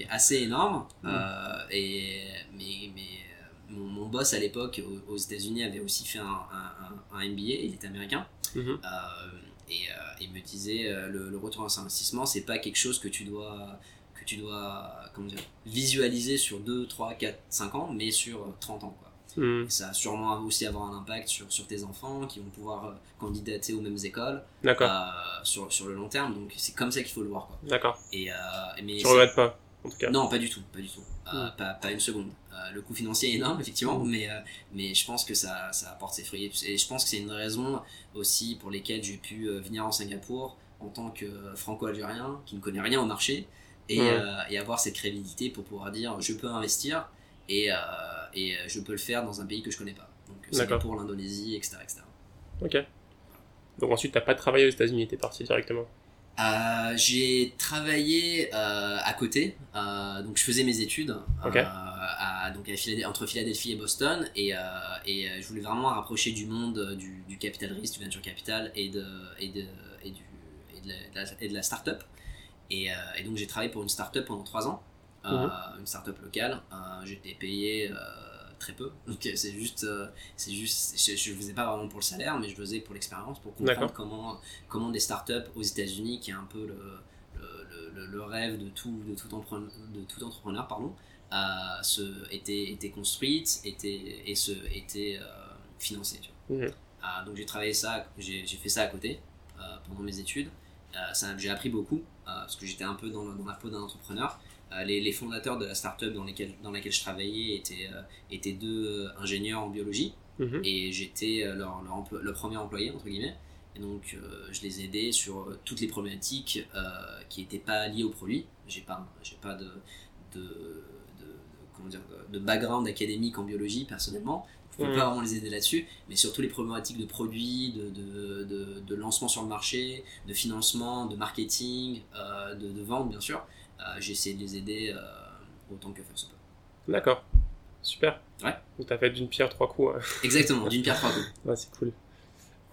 est assez énorme. Mm. Euh, et, mais mais euh, mon, mon boss à l'époque aux, aux États-Unis avait aussi fait un, un, un- un MBA, il était américain. Mhm. Euh, et euh, il me disait euh, le, le retour à investissement, c'est pas quelque chose que tu dois que tu dois comment dire, visualiser sur 2, 3, 4, 5 ans, mais sur 30 ans. Quoi. Et ça va sûrement aussi avoir un impact sur, sur tes enfants qui vont pouvoir euh, candidater aux mêmes écoles euh, sur, sur le long terme. Donc c'est comme ça qu'il faut le voir. Quoi. d'accord. Et, euh, mais Tu regrettes pas, en tout cas. non, pas du tout, pas du tout. Euh, Mm. pas, pas une seconde. Le coût financier est énorme, effectivement, Mm. mais, mais je pense que ça, ça apporte ses fruits. Et je pense que c'est une raison aussi pour lesquelles j'ai pu venir en Singapour en tant que franco-algérien qui ne connaît rien au marché et, Mm. et avoir cette crédibilité pour pouvoir dire je peux investir et, et euh, je peux le faire dans un pays que je connais pas. Donc D'accord. Singapour, l'Indonésie, etc. etc. Ok. Donc ensuite, t'as pas travaillé aux États-Unis, t'es parti directement. Euh, j'ai travaillé euh, à côté, euh, donc je faisais mes études euh, à, donc à entre Philadelphie et Boston, et, euh, et euh, je voulais vraiment rapprocher du monde euh, du, du capital risque, du venture capital et de, et de, et du, et de, la, de la- et de la start-up. Et, euh, et donc j'ai travaillé pour une start-up pendant trois ans, euh, Mhm. une start-up locale. Euh, J'étais payé euh, très peu, donc euh, c'est juste, euh, c'est juste, je, je faisais pas vraiment pour le salaire, mais je faisais pour l'expérience, pour comprendre comment comment des startups aux États-Unis, qui est un peu le, le, le- le rêve de tout, de tout, entrepreneur, de tout entrepreneur, pardon, euh, se, était, était construite était, et se, était euh, financée. tu vois. Mhm. Euh, donc j'ai travaillé ça, j'ai fait ça à côté euh, pendant mes études. Euh, j'ai appris beaucoup euh, parce que j'étais un peu dans, dans la peau d'un entrepreneur. Euh, les, les fondateurs de la startup dans, dans laquelle je travaillais étaient, euh, étaient deux euh, ingénieurs en biologie. Mhm. et j'étais leur, leur, emplo- leur premier employé entre guillemets. Et donc je les aidais sur toutes les problématiques qui n'étaient pas liées au produit j'ai pas pas de, de, de- de- comment dire de, de background académique en biologie personnellement. Je pouvais Mhm. pas vraiment les aider là-dessus. Mais sur toutes les problématiques de produits de, de, de, de lancement sur le marché de financement de marketing euh, de vente bien sûr euh, j'ai essayé de les aider euh, autant que faire se peut D'accord. Super. Ouais. Donc t'as fait d'une pierre trois coups. hein. exactement d'une pierre trois coups Ouais, c'est cool.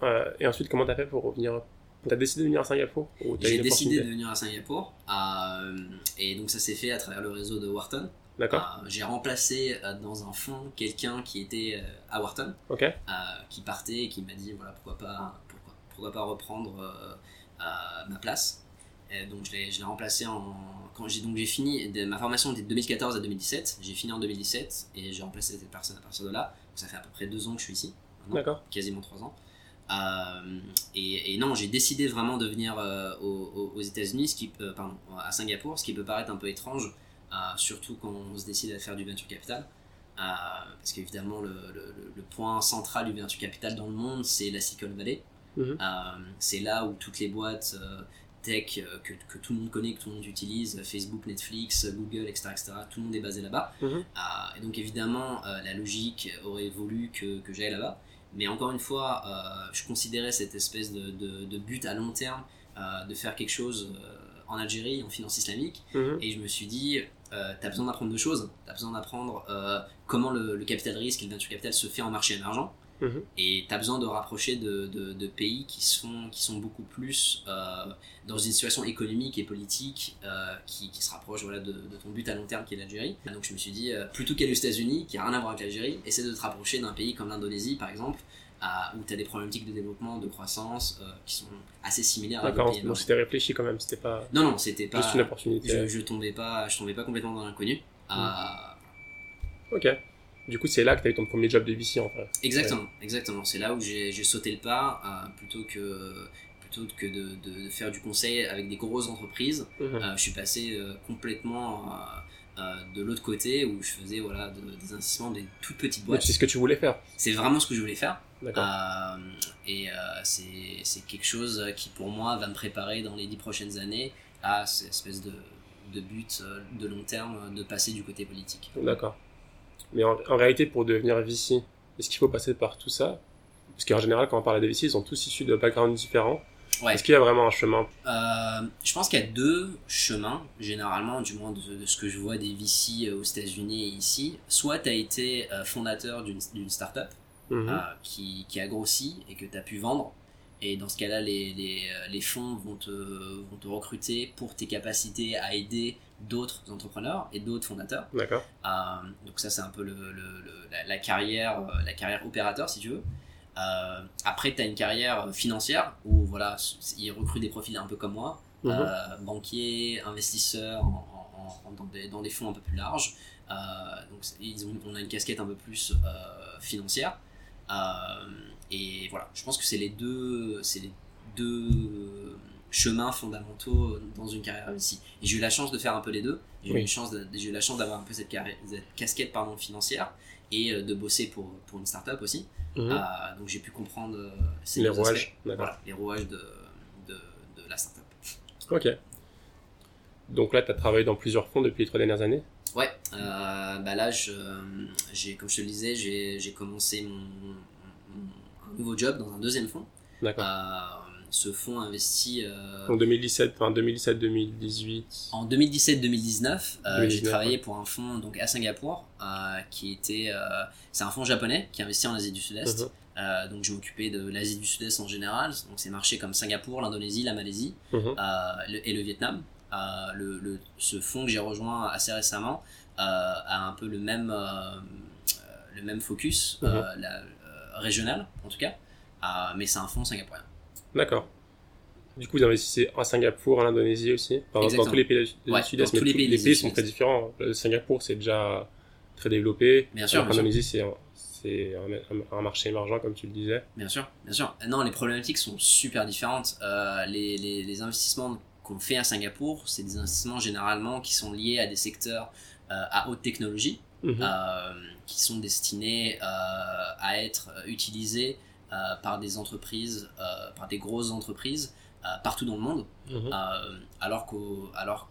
Euh, et ensuite, comment t'as fait pour revenir? T'as décidé de venir à Singapour J'ai décidé de venir à Singapour euh, et donc ça s'est fait à travers le réseau de Wharton. D'accord. Euh, J'ai remplacé dans un fonds quelqu'un qui était à Wharton, Ok. euh, qui partait et qui m'a dit voilà pourquoi pas pourquoi, pourquoi pas reprendre ma place. Et donc je l'ai remplacé en quand j'ai donc j'ai fini de- ma formation était de 2014 à 2017. J'ai fini en 2017 et j'ai remplacé cette personne à partir de là. Donc, ça fait à peu près deux ans que je suis ici. D'accord. quasiment trois ans. Euh, et, et non, j'ai décidé vraiment de venir euh, aux, aux- États-Unis, ce qui, euh, pardon, à Singapour, ce qui peut paraître un peu étrange, surtout quand on se décide à faire du venture capital. Parce qu'évidemment, le, le- le point central du venture capital dans le monde, c'est la Silicon Valley. Mhm. C'est là où toutes les boîtes tech euh, que, que tout le monde connaît, que tout le monde utilise, Facebook, Netflix, Google, etc., etc., tout le monde est basé là-bas. Mhm. Euh, et donc évidemment, euh, la logique aurait voulu que, que j'aille là-bas. Mais encore une fois, euh, je considérais cette espèce de, de- de but à long terme de faire quelque chose en Algérie, en finance islamique. Mhm. Et je me suis dit, euh, tu as besoin d'apprendre deux choses. Tu as besoin d'apprendre euh, comment le, le capital risque et le venture capital se fait en marché émergent. Mhm. Et tu as besoin de rapprocher de, de- de pays qui sont, qui sont beaucoup plus euh, dans une situation économique et politique euh, qui, qui se rapproche voilà, de, de ton but à long terme qui est l'Algérie. Donc je me suis dit, euh, plutôt qu'aller aux États-Unis, qui a rien à voir avec l'Algérie, essaie de te rapprocher d'un pays comme l'Indonésie par exemple, où tu as des problématiques de développement, de croissance qui sont assez similaires à D'accord. Donc c'était réfléchi quand même. C'était pas Non, non, c'était pas. juste une opportunité. Je, je tombais pas, je tombais pas complètement dans l'inconnu. Ok. Du coup, c'est là que t'as eu ton premier job de VC en fait. Exactement, exactement. C'est là où j'ai sauté le pas euh, plutôt que plutôt que de, de- de faire du conseil avec des grosses entreprises. Mhm. euh, je suis passé euh, complètement euh, euh, de l'autre côté où je faisais voilà de- des investissements des toutes petites boîtes. c'est ce que tu voulais faire. C'est vraiment ce que je voulais faire. D'accord. Euh, et euh, c'est c'est quelque chose qui pour moi va me préparer dans les dix prochaines années à cette espèce de, de but de long terme de passer du côté politique. D'accord. Mais en, en réalité, pour devenir VC, est-ce qu'il faut passer par tout ça? Parce qu'en général, quand on parle des VC, ils sont tous issus de backgrounds différents. Ouais. Est-ce qu'il y a vraiment un chemin? Euh, je pense qu'il y a deux chemins, généralement, du moins de, de ce que je vois des VC aux États-Unis et ici. Soit tu as été euh, fondateur d'une startup euh, qui, qui a grossi et que tu as pu vendre. Et dans ce cas-là, les, les, euh, les fonds vont te, vont te recruter pour tes capacités à aider d'autres entrepreneurs et d'autres fondateurs. D'accord. Euh, donc ça, c'est un peu le, le- le- la, la carrière, euh, la carrière opérateur, si tu veux. Euh, après, tu as une carrière financière où voilà, ils recrutent des profils un peu comme moi, euh, banquiers, investisseurs en- en- en- dans, des, dans des fonds un peu plus larges, donc ils ont, on a une casquette un peu plus financière. et voilà, je pense que c'est les deux, c'est les deux chemins fondamentaux dans une carrière réussie. Et j'ai eu la chance de faire un peu les deux. J'ai eu, chance j'ai eu la chance d'avoir un peu cette, cette casquette pardon, financière et de bosser pour, pour une startup aussi. Mhm. donc j'ai pu comprendre les rouages, voilà, les rouages de, de, de la startup. Ok. Donc là, tu as travaillé dans plusieurs fonds depuis les trois dernières années? Ouais, euh, bah là, j'ai, comme je te le disais, j'ai commencé mon, nouveau job dans un deuxième fonds. D'accord. Euh, ce fonds investit. Euh, en 2017, enfin 2017-2018. En 2017-2019, j'ai travaillé pour un fonds donc à Singapour qui était. c'est un fonds japonais qui investit en Asie du Sud-Est. Uh-huh. Euh, donc j'ai occupé de l'Asie du Sud-Est en général, donc c'est marchés comme Singapour, l'Indonésie, la Malaisie euh, et le Vietnam. Euh, le, ce fonds que j'ai rejoint assez récemment a un peu le même, le même focus, la, régional en tout cas, mais c'est un fonds singapourien. D'accord. Du coup, vous investissez à Singapour, en Indonésie aussi, dans, tous les pays du Sud-Est, mais tous les pays, les pays sont très différents. Singapour, c'est déjà très développé. Bien sûr. L'Indonésie, c'est un, marché émergent, comme tu le disais. Bien sûr, bien sûr. Non, les problématiques sont super différentes. Euh, les, les, investissements qu'on fait à Singapour, c'est des investissements généralement qui sont liés à des secteurs euh, à haute technologie, mhm. euh, qui sont destinés à être utilisés par des entreprises, par des grosses entreprises partout dans le monde. Mhm. alors qu'au alors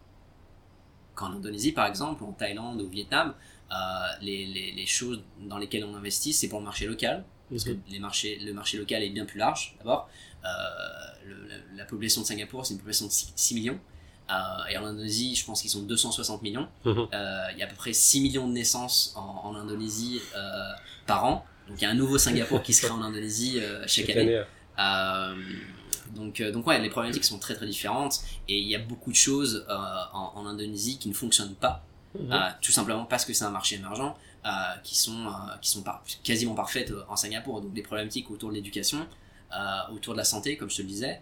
qu'en Indonésie, par exemple, en Thaïlande, au Vietnam, euh, les, les, les, choses dans lesquelles on investit, c'est pour le marché local, parce que mhm. les marchés, le marché local est bien plus large, d'abord. Euh, la, population de Singapour, c'est une population de 6, millions. Euh, et en Indonésie, je pense qu'ils sont 260 millions. Mhm. Il y a à peu près 6 millions de naissances en, en Indonésie par an. Donc il y a un nouveau Singapour qui se crée en Indonésie chaque, année. donc, donc ouais, les problématiques sont très très différentes. Et il y a beaucoup de choses en, en, Indonésie qui ne fonctionnent pas. Euh, tout simplement parce que c'est un marché émergent, euh, qui sont, euh, qui sont quasiment parfaites en Singapour. Donc des problématiques autour de l'éducation, autour de la santé, comme je te le disais,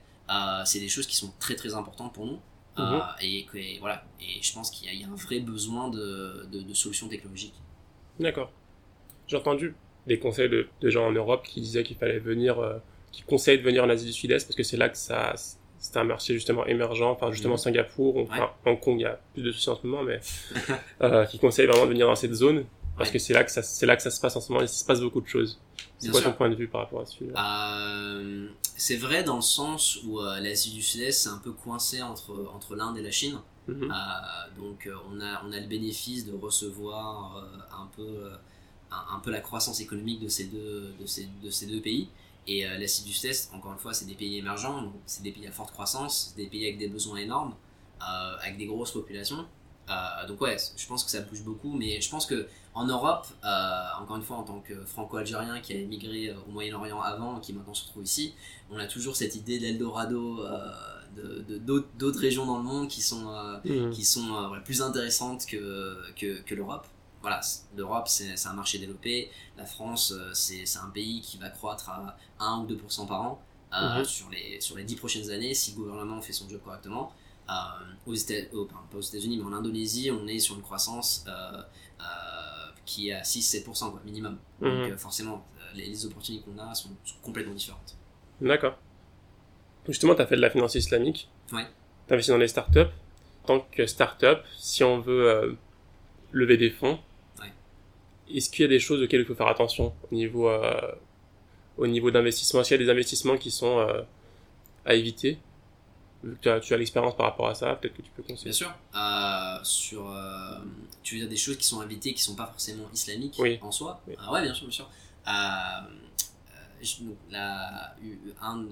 c'est des choses qui sont très très importantes pour nous. Mhm. et, voilà, et je pense qu'il y, a un vrai besoin de, de, solutions technologiques. D'accord. J'ai entendu des conseils de, gens en Europe qui disaient qu'il fallait venir, qui conseillent de venir en Asie du Sud-Est parce que c'est là que ça, c'est un marché justement émergent, enfin justement mhm. Singapour, enfin, Hong Kong, il y a plus de soucis en ce moment, mais euh, qui conseille vraiment de venir dans cette zone parce que c'est là que ça c'est là que ça se passe en ce moment, il se passe beaucoup de choses. C'est quoi ton point de vue par rapport à ce sujet euh, C'est vrai dans le sens où euh, l'Asie du Sud-Est c'est un peu coincé entre entre l'Inde et la Chine. Mhm. Euh, donc on a on a le bénéfice de recevoir un peu un, un, peu la croissance économique de ces deux de ces de ces deux pays. Et euh, l'Asie du Sud-Est, encore une fois, c'est des pays émergents, c'est des pays à forte croissance, des pays avec des besoins énormes, euh, avec des grosses populations. Euh, donc ouais, je pense que ça bouge beaucoup, mais je pense que en Europe, encore une fois, en tant que franco-algérien qui a émigré au Moyen-Orient avant, qui maintenant se retrouve ici, on a toujours cette idée d'Eldorado, de d'autres régions dans le monde qui sont, mmh. qui sont plus intéressantes que, que, que l'Europe voilà, l'Europe c'est un marché développé, la France euh, c'est un pays qui va croître à 1 ou 2% par an euh, mhm. sur, les, sur les 10 prochaines années si le gouvernement fait son job correctement. Euh, aux États, pas aux États-Unis, mais en Indonésie, on est sur une croissance qui est à 6-7% minimum. Donc mhm. forcément, les, opportunités qu'on a sont, complètement différentes. D'accord. Justement, tu as fait de la finance islamique. Ouais. Tu investi dans les startups. En tant que startup, si on veut lever des fonds, est-ce qu'il y a des choses auxquelles il faut faire attention au niveau, euh, au niveau d'investissement? Est-ce qu'il y a des investissements qui sont euh, à éviter? Vu que tu as, l'expérience par rapport à ça, peut-être que tu peux conseiller. Bien sûr. Euh, sur, tu veux dire des choses qui sont à éviter, qui sont pas forcément islamiques en soi? Oui. Ah ouais, bien sûr, bien sûr. la, un,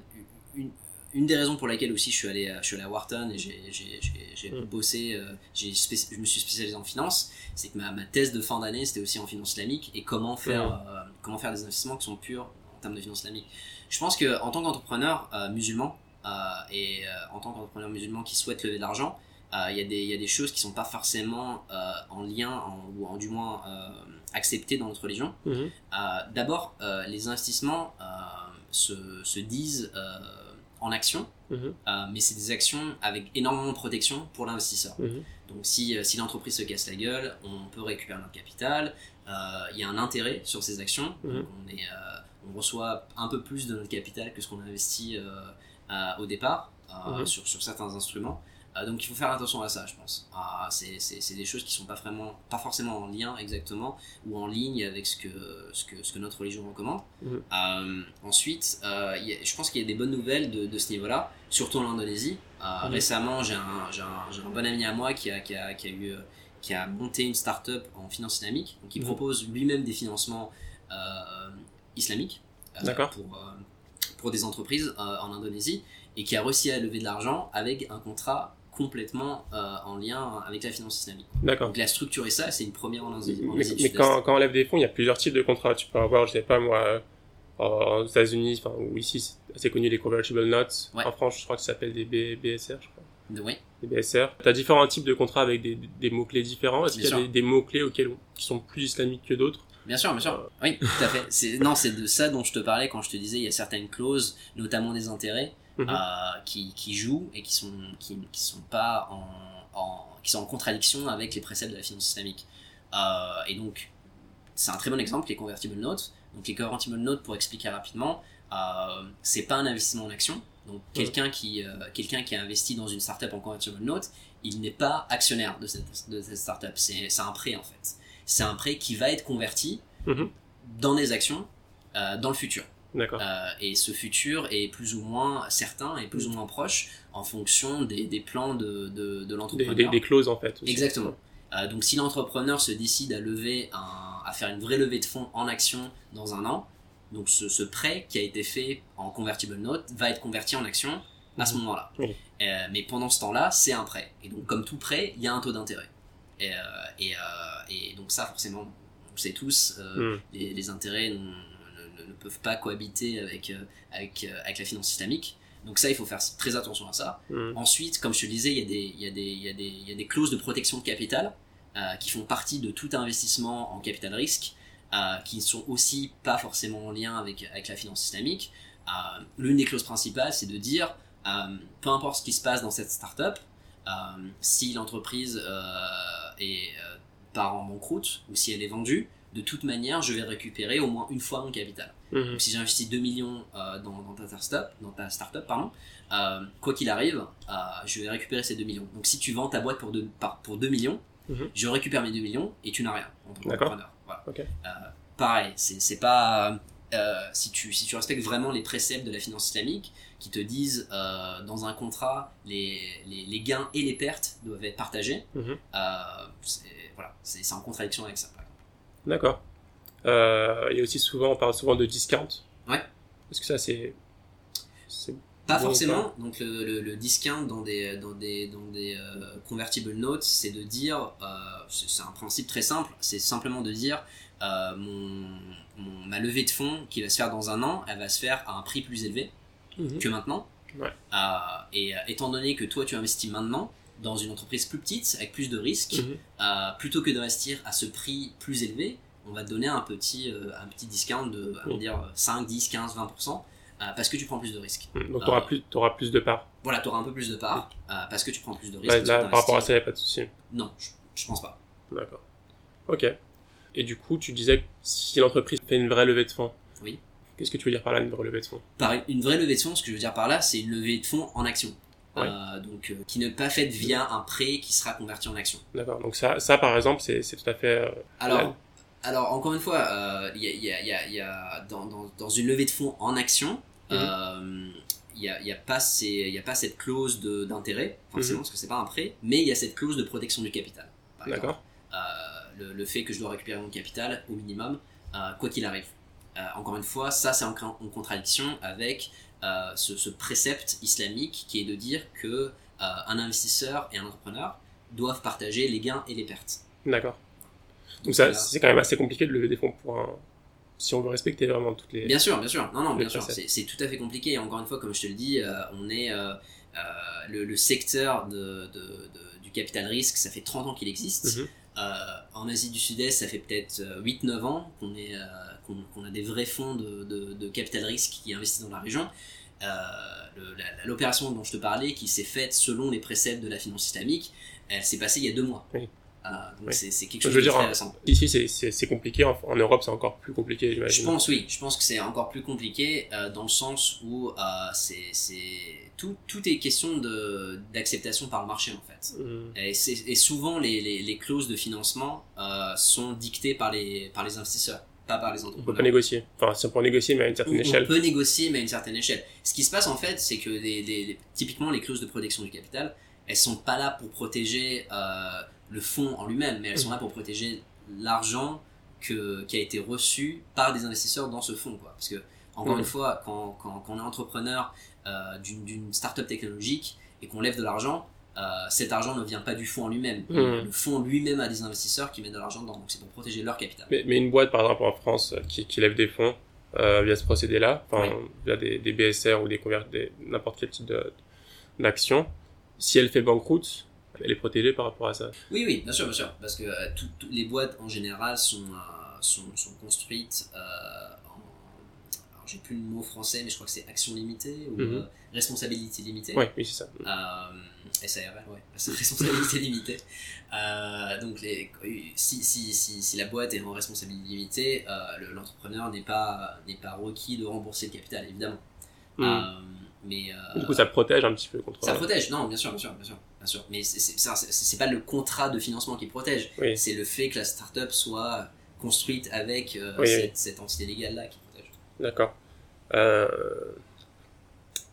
une, une des raisons pour laquelle aussi je suis allé, je suis allé à Wharton et j'ai mm. bossé, euh, je me suis spécialisé en finance, c'est que ma, ma, thèse de fin d'année c'était aussi en finance islamique et comment faire, mm. euh, comment faire des investissements qui sont purs en termes de finance islamique. Je pense que en tant qu'entrepreneur euh, musulman et en tant qu'entrepreneur musulman qui souhaite lever de l'argent, il y, y, a des choses qui sont pas forcément en lien ou en, du moins acceptées dans notre religion. Mm-hmm. D'abord, les investissements se, se disent en actions, Mhm. euh, mais c'est des actions avec énormément de protection pour l'investisseur. Mhm. Donc si, euh, si l'entreprise se casse la gueule, on peut récupérer notre capital, euh, il y a un intérêt sur ces actions, Mhm. on, est, on reçoit un peu plus de notre capital que ce qu'on a investi à- au départ sur, sur certains instruments. Euh, donc il faut faire attention à ça, je pense. Ah, c'est des choses qui sont pas vraiment, pas forcément en lien exactement ou en ligne avec ce que ce que, ce que notre religion recommande. Mhm. Euh, ensuite, euh, il y a- je pense qu'il y a des bonnes nouvelles de, de ce niveau-là, surtout en Indonésie. Mhm. Récemment, j'ai un, un, un bon ami à moi qui a, qui a, qui a eu qui a monté une start-up en finance islamique, donc il Mhm. propose lui-même des financements islamiques pour, pour des entreprises en Indonésie et qui a réussi à lever de l'argent avec un contrat complètement euh, en lien avec la finance islamique. D'accord. Donc il a structuré ça, c'est une première en Asie. en Mais, Asie quand, quand on lève des fonds, il y a plusieurs types de contrats. Tu peux avoir, je sais pas moi, euh, aux États-Unis, enfin, ou ici, c'est connu les convertible notes. Ouais. En France, je crois que ça s'appelle des B- BSR, je crois. Oui, Des BSR. Tu as différents types de contrats avec des, des mots-clés différents. Est-ce qu'il y a des, des mots-clés auxquels, qui sont plus islamiques que d'autres? Bien sûr, bien sûr. Oui, tout à fait. C'est, non, c'est de ça dont je te parlais quand je te disais il y a certaines clauses, notamment des intérêts, Mhm. euh, qui, qui jouent et qui sont, qui, qui sont pas en, en, qui sont en contradiction avec les préceptes de la finance islamique. Euh, et donc, c'est un très bon exemple, les convertible notes. Donc, les convertible notes, pour expliquer rapidement, euh, c'est pas un investissement en action. Donc, quelqu'un qui, euh, quelqu'un qui a investi dans une startup en convertible note, il n'est pas actionnaire de cette, de cette startup. C'est, c'est un prêt, en fait. C'est un prêt qui va être converti Mhm. dans des actions dans le futur. Euh, et ce futur est plus ou moins certain et plus ou moins proche en fonction des, des plans de, de, l'entrepreneur. des, des clauses, en fait. aussi. Exactement. Euh, donc si l'entrepreneur se décide à lever un, à faire une vraie levée de fonds en action dans un an, donc ce, ce prêt qui a été fait en convertible note va être converti en action à ce Mhm. moment-là. Oui. Euh, mais pendant ce temps-là, c'est un prêt. Et donc comme tout prêt, il y a un taux d'intérêt. Et, et, et donc ça, forcément, on sait tous, Mhm. les, les intérêts ne- peuvent pas cohabiter avec, euh, avec, euh, avec la finance islamique. Donc ça, il faut faire très attention à ça. Mhm. Ensuite, comme je te le disais, il y a des, il y a des, il y a des, il y a des clauses de protection de capital euh, qui font partie de tout investissement en capital risque, euh, qui ne sont aussi pas forcément en lien avec, avec la finance islamique. Euh, L'une des clauses principales, c'est de dire, peu importe ce qui se passe dans cette startup, si l'entreprise est, part en banqueroute ou si elle est vendue, de toute manière, je vais récupérer au moins une fois mon capital. Mhm. Donc, si j'investis 2 millions euh, dans, dans ta startup, dans ta startup pardon, euh, quoi qu'il arrive, euh, je vais récupérer ces 2 millions. Donc si tu vends ta boîte pour 2, par, pour 2 millions, Mhm. je récupère mes 2 millions et tu n'as rien en tant qu'entrepreneur. Voilà. Pareil, c'est pas... si, tu, si tu respectes vraiment les préceptes de la finance islamique qui te disent dans un contrat les, les, les gains et les pertes doivent être partagés, Mhm. c'est voilà, c'est c'est en contradiction avec ça. D'accord. Euh, il y a aussi souvent, on parle souvent de discount. Ouais. Est-ce que ça, c'est. Pas bon forcément. Donc le, le, le discount dans des dans des dans des euh, convertible notes, c'est de dire, euh, c'est un principe très simple. C'est simplement de dire, euh, mon, mon- ma levée de fonds qui va se faire dans un an, elle va se faire à un prix plus élevé Mhm. que maintenant. Ouais. Euh, et étant donné que toi tu investis maintenant dans une entreprise plus petite avec plus de risques, Mhm. euh, plutôt que d'investir à ce prix plus élevé, on va te donner un petit, euh, un petit discount de on va Mhm. dire 5, 10, 15, 20%, euh, parce que tu prends plus de risques. Mhm. Donc, tu auras Euh, plus, de parts. Voilà, tu auras un peu plus de parts, euh, parce que tu prends plus de risques. Là, par rapport à ça, il n'y a pas de souci. Non, je, je pense pas. D'accord. Ok. Et du coup, tu disais que si l'entreprise fait une vraie levée de fonds. Oui. Qu'est-ce que tu veux dire par là, une vraie levée de fonds? Par une vraie levée de fonds, ce que je veux dire par là, c'est une levée de fonds en action. Ouais. Euh, donc, euh, qui n'est pas faite via un prêt qui sera converti en action. D'accord. Donc, ça, ça par exemple, c'est tout à fait. euh, Alors, alors encore une fois, euh, il y a, il y a- y a- y a- dans, dans- dans une levée de fonds en action, Mhm. euh, il n'y a, y a, pas ces- il y a pas cette clause d'intérêt, forcément, Mhm. parce que c'est pas un prêt, mais il y a cette clause de protection du capital. D'accord. Euh, le, le fait que je dois récupérer mon capital au minimum, euh, quoi qu'il arrive. Euh, encore une fois, ça c'est en, en contradiction avec euh, ce, ce précepte islamique qui est de dire que euh, un investisseur et un entrepreneur doivent partager les gains et les pertes. D'accord. Donc, Donc, c'est quand même assez compliqué de lever des fonds pour un. Si on veut respecter vraiment toutes les. Bien sûr, bien sûr. Non, non, bien sûr. C'est tout à fait compliqué. Et encore une fois, comme je te le dis, euh, on est euh, euh, le, le secteur de, de- de- du capital risque, ça fait 30 ans qu'il existe. Mhm. En Asie du Sud-Est, ça fait peut-être euh, 8-9 ans qu'on est, qu'on a des vrais fonds de, de- de capital risque qui investissent dans la région. l'opération dont je te parlais, qui s'est faite selon les préceptes de la finance islamique, elle s'est passée il y a deux mois. Oui. Ah, donc Oui. c'est quelque Je chose veux de dire. Ici, c'est- compliqué. En, en Europe, c'est encore plus compliqué, Je pense oui, je pense que c'est encore plus compliqué euh, dans le sens où euh, c'est tout, tout est question d'acceptation par le marché en fait. Mm. Et, souvent les, les, les clauses de financement euh, sont dictées par les par les investisseurs, pas par les On peut pas entrepreneurs. négocier. Enfin, si on peut négocier, mais à une certaine On, on échelle. peut négocier mais à une certaine échelle. Ce qui se passe en fait, c'est que les, les- les- typiquement les clauses de protection du capital, elles sont pas là pour protéger euh, le fonds en lui-même, mais elles sont là pour protéger l'argent que, qui a été reçu par des investisseurs dans ce fonds. Quoi. Parce que, encore une fois, quand, quand, quand on est entrepreneur euh, d'une d'une startup technologique et qu'on lève de l'argent, euh, cet argent ne vient pas du fonds en lui-même. Mhm. Le fonds lui-même a des investisseurs qui mettent de l'argent dedans. Donc c'est pour protéger leur capital. Mais, mais une boîte, par exemple, en France, euh, qui, qui lève des fonds euh, via ce procédé-là, enfin, Oui. via des, des BSR ou des des- n'importe quel type d'action, si elle fait banqueroute, elle est protégée par rapport à ça. Oui, oui, bien sûr, bien sûr. Parce que euh, tout- tout- les boîtes, en général, sont, sont, sont construites j'ai plus le mot français, mais je crois que c'est action limitée ou Mhm. euh, responsabilité limitée. Ouais, oui, c'est ça. Euh, SARL, ouais, responsabilité limitée. Euh, donc, les, si, si, si, si la boîte est en responsabilité limitée, euh, le- l'entrepreneur n'est pas, pas requis de rembourser le capital, évidemment. Mm. Euh, mais, Du coup, ça protège un petit peu contre. ça protège, non, bien sûr, bien sûr, bien sûr. Bien sûr. Mais c'est- pas le contrat de financement qui protège, Oui. c'est le fait que la startup soit construite avec Oui, cette, oui. cette entité légale-là qui protège. D'accord. Euh...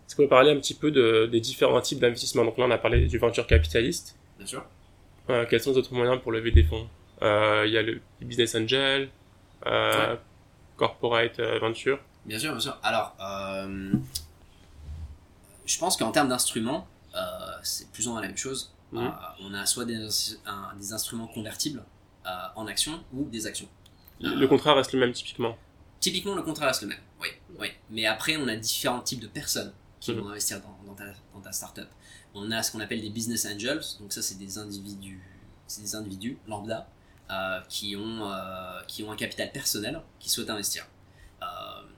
Est-ce qu'on peut parler un petit peu de, des différents types d'investissements? Donc là, on a parlé du venture capitaliste. Bien sûr. Euh, quels sont les autres moyens pour lever des fonds? Euh, Il y a le business angel, corporate venture. Bien sûr, bien sûr. Alors, je pense qu'en termes d'instruments, c'est plus ou moins la même chose. Euh, on a soit des, ins- un- des instruments convertibles euh, en actions ou des actions. Le contrat reste le même typiquement. Typiquement, le contrat reste le même. Oui, oui. Mais après, on a différents types de personnes qui Mhm. vont investir dans, dans ta, dans ta startup. On a ce qu'on appelle des business angels. Donc ça, c'est des individus, c'est des individus lambda euh, qui ont euh, qui ont un capital personnel qui souhaitent investir. Euh,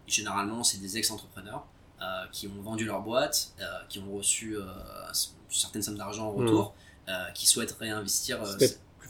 généralement, c'est des ex-entrepreneurs euh, qui ont vendu leur boîte, euh, qui ont reçu euh, une certaine somme d'argent en retour, euh, qui souhaitent réinvestir.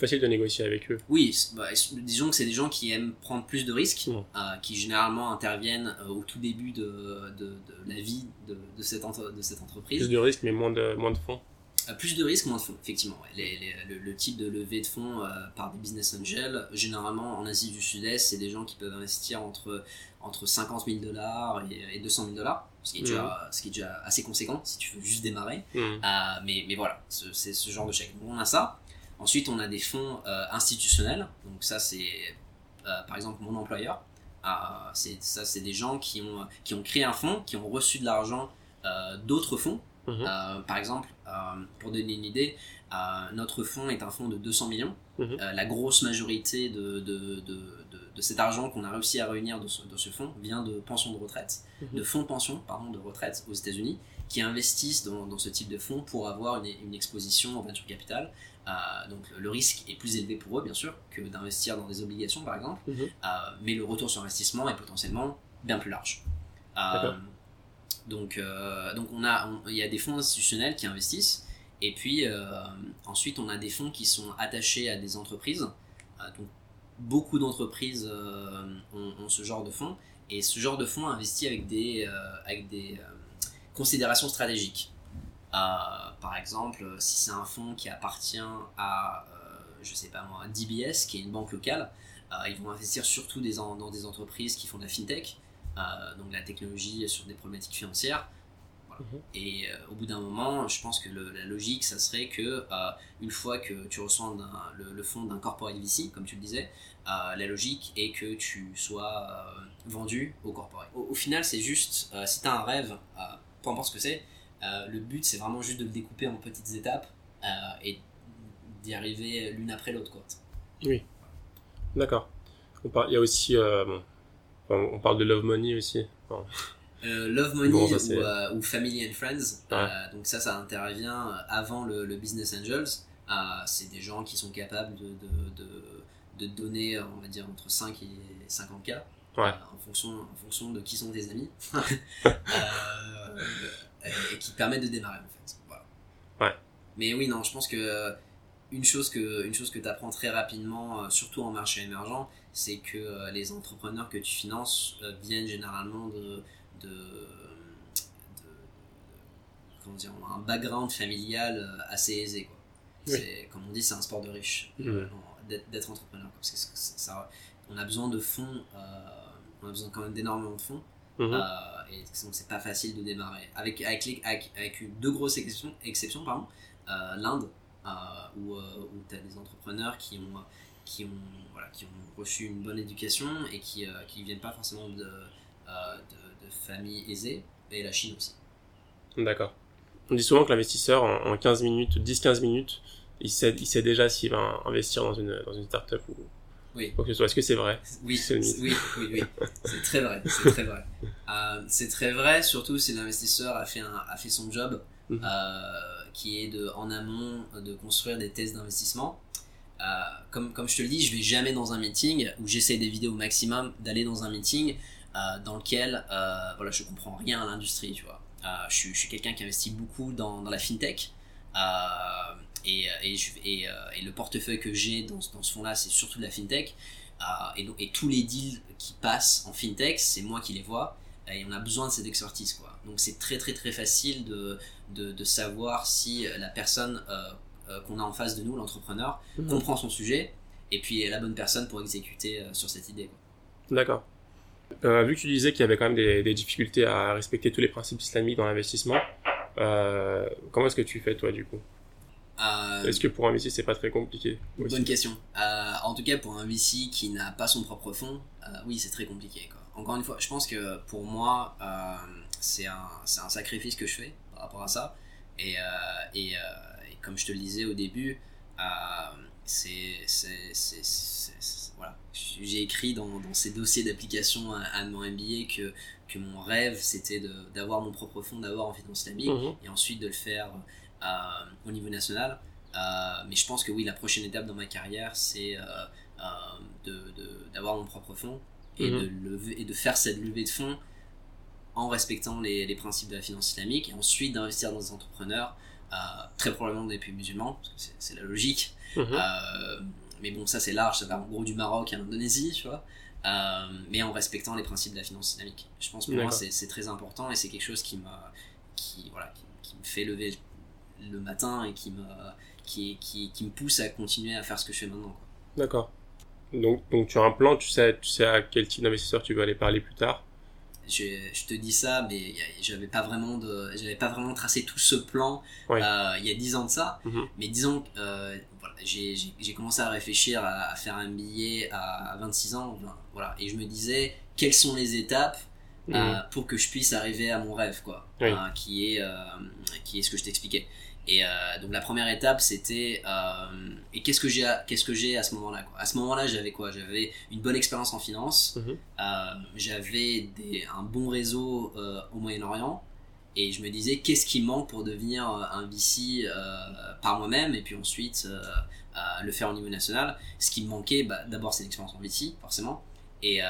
Facile de négocier avec eux. oui, bah, disons que c'est des gens qui aiment prendre plus de risques, euh, qui généralement interviennent euh, au tout début de, de, de la vie de, de cette, entre- de cette entreprise. Plus de risques, mais moins de, moins de fonds. Euh, plus de risques, moins de fonds, effectivement. ouais. Les- les- le, le type de levée de fonds par des business angels, généralement en Asie du Sud-Est, c'est des gens qui peuvent investir entre, entre 50 000 dollars et, et 200 000 dollars, ce qui, est déjà, ce qui est déjà assez conséquent si tu veux juste démarrer. Euh, mais, mais voilà, ce- c'est ce genre de chèque. Donc on a ça. Ensuite, on a des fonds euh, institutionnels. Donc ça, c'est euh, par exemple mon employeur. C'est ça, c'est des gens qui ont qui ont créé un fonds, qui ont reçu de l'argent euh, d'autres fonds. Mhm. Par exemple, pour donner une idée, notre fonds est un fonds de 200 millions. Mhm. La grosse majorité de, de, de, de- cet argent qu'on a réussi à réunir de ce, ce fonds vient de pensions de retraite, Mhm. de fonds de pension pardon, de retraite aux États-Unis, qui investissent dans, dans ce type de fonds pour avoir une, une exposition au venture capital. Euh, donc le risque est plus élevé pour eux, bien sûr, que d'investir dans des obligations, par exemple, Mhm. Euh, mais le retour sur investissement est potentiellement bien plus large. Euh, donc, donc on a, il y a des fonds institutionnels qui investissent, et puis ensuite on a des fonds qui sont attachés à des entreprises. Donc beaucoup d'entreprises ont, ont ce genre de fonds, et ce genre de fonds investit avec des, avec des considérations stratégiques. Euh, par exemple, si c'est un fonds qui appartient à, euh, je sais pas moi, DBS, qui est une banque locale, euh, ils vont investir surtout des en- dans des entreprises qui font de la fintech, euh, donc la technologie sur des problématiques financières. Mhm. Et euh, au bout d'un moment, je pense que le- la logique, ça serait que euh, une fois que tu reçois le, le fonds d'un corporate VC, comme tu le disais, euh, la logique est que tu sois euh, vendu au corporate. Au, au final, c'est juste, euh, si tu as un rêve, euh, peu importe ce que c'est, euh, le but c'est vraiment juste de le découper en petites étapes euh, et d'y arriver l'une après l'autre. quoi. D'accord. Il y a aussi. euh, bon, on parle de Love Money aussi. Bon. Love Money Bon, ça, c'est- ou, ou Family and Friends, donc ça, ça intervient avant le, le Business Angels. C'est des gens qui sont capables de, de, de, de donner, on va dire, entre 5 et 50K. Ouais. euh, en, fonction, en fonction de qui sont tes amis. Euh, qui permettent de démarrer en fait. Voilà. Ouais. Mais oui, non, je pense que une chose que, une chose que tu apprends très rapidement, euh, surtout en marché émergent, c'est que euh, les entrepreneurs que tu finances euh, viennent généralement de, de, de- comment dire, un background familial euh, assez aisé. Quoi. Oui. C'est, comme on dit, c'est un sport de riche euh, d'être, entrepreneur. quoi, Parce que c'est- c'est- ça, on a besoin de fonds, euh, on a besoin quand même d'énormément de fonds. Mhm. Euh, et donc c'est pas facile de démarrer. Avec, avec, les- avec, avec une- deux grosses exceptions, exceptions pardon, euh, l'Inde, euh, où, où tu as des entrepreneurs qui ont, qui, ont, voilà, qui ont reçu une bonne éducation et qui ne viennent pas forcément de, de, de familles aisées, et la Chine aussi. D'accord. On dit souvent que l'investisseur, en, en 15 minutes, 10-15 minutes, il sait, il sait déjà s'il va investir dans une, dans une startup ou Oui. quoi que ce soit. Est-ce que c'est vrai? Oui, oui, oui, oui. C'est très vrai. C'est très vrai. Euh, c'est très vrai, surtout si l'investisseur a fait, un, a fait son job, Mhm. euh, qui est de, en amont de construire des tests d'investissement. Euh, comme, comme je te le dis, je vais jamais dans un meeting où j'essaie d'éviter au maximum d'aller dans un meeting euh, dans lequel euh, voilà, je comprends rien à l'industrie. Tu vois. Euh, je, suis- je suis quelqu'un qui investit beaucoup dans, dans la fintech. Euh, et, et, je- et, euh, et le portefeuille que j'ai dans, ce- dans ce fonds-là, c'est surtout de la fintech. Euh, et, tous les deals qui passent en fintech, c'est moi qui les vois. Et on a besoin de cette expertise. Quoi. Donc c'est très très très facile de, de, de savoir si la personne euh, euh, qu'on a en face de nous, l'entrepreneur, Mhm. comprend son sujet et puis est la bonne personne pour exécuter euh, sur cette idée. D'accord. Euh, vu que tu disais qu'il y avait quand même des, des difficultés à respecter tous les principes islamiques dans l'investissement, euh, comment est-ce que tu fais toi du coup? Euh, Est-ce que pour investir c'est pas très compliqué aussi Bonne question. Euh, en tout cas, pour un VC qui n'a pas son propre fonds, euh, oui, c'est très compliqué. Quoi. Encore une fois, je pense que pour moi, euh, c'est un, un sacrifice que je fais par rapport à ça. Et, et, et comme je te le disais au début, c'est, voilà. j'ai écrit dans, dans ces dossiers d'application à, à mon MBA que, que mon rêve, c'était d'avoir mon propre fonds d'abord en finance islamique Mhm. et ensuite de le faire au niveau national. Euh, mais je pense que oui, la prochaine étape dans ma carrière, c'est euh, euh, d'avoir mon propre fonds et, Mhm. de lever, et de faire cette levée de fonds en respectant les, les principes de la finance islamique et ensuite d'investir dans des entrepreneurs, euh, très probablement des pays musulmans, parce que c'est- la logique. Mhm. Euh, mais bon, ça c'est large, ça va en gros du Maroc à l'Indonésie, tu vois. Euh, mais en respectant les principes de la finance islamique. Je pense que pour moi c'est très important et c'est quelque chose qui qui, voilà, qui, qui me fait lever le matin et qui me, qui, qui, qui me pousse à continuer à faire ce que je fais maintenant. D'accord. Donc, donc tu as un plan, tu sais, tu sais à quel type d'investisseur tu veux aller parler plus tard? Je, je te dis ça, mais j'avais pas vraiment de, j'avais pas vraiment tracé tout ce plan Ouais. euh, il y a 10 ans de ça. Mhm. Mais disons, que, euh, voilà, j'ai commencé à réfléchir à, à faire un billet à, à 26 ans, voilà, et je me disais quelles sont les étapes Mhm. euh, pour que je puisse arriver à mon rêve, quoi, Oui. qui est qui est ce que je t'expliquais. Et euh, donc la première étape, c'était euh, et qu'est-ce que j'ai à, qu'est-ce que j'ai à ce moment-là. À ce moment-là, j'avais quoi? J'avais une bonne expérience en finance, Mhm. euh, j'avais un bon réseau au Moyen-Orient. Et je me disais, qu'est-ce qui manque pour devenir un VC euh, par moi-même? Et puis ensuite euh, euh, le faire au niveau national Ce qui me manquait, bah, d'abord, c'est l'expérience en VC, forcément, et,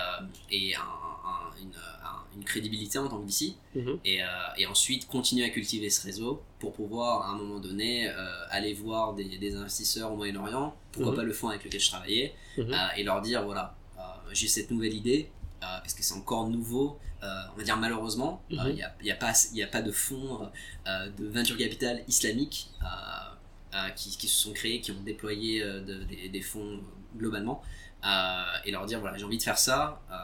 et un- un- une, un- une crédibilité en tant que VC. Mhm. Et, euh, et ensuite, continuer à cultiver ce réseau pour pouvoir, à un moment donné, euh, aller voir des, des investisseurs au Moyen-Orient, pourquoi Mhm. pas le fonds avec lequel je travaillais, Mhm. euh, et leur dire voilà, euh, j'ai cette nouvelle idée, euh, parce que c'est encore nouveau, euh, on va dire malheureusement, il Mhm. n'y a, y a, pas- y a pas de fonds euh, de venture capital islamique euh, euh, qui, qui se sont créés, qui ont déployé euh, de- des, des fonds globalement. Euh, et leur dire voilà j'ai envie de faire ça euh,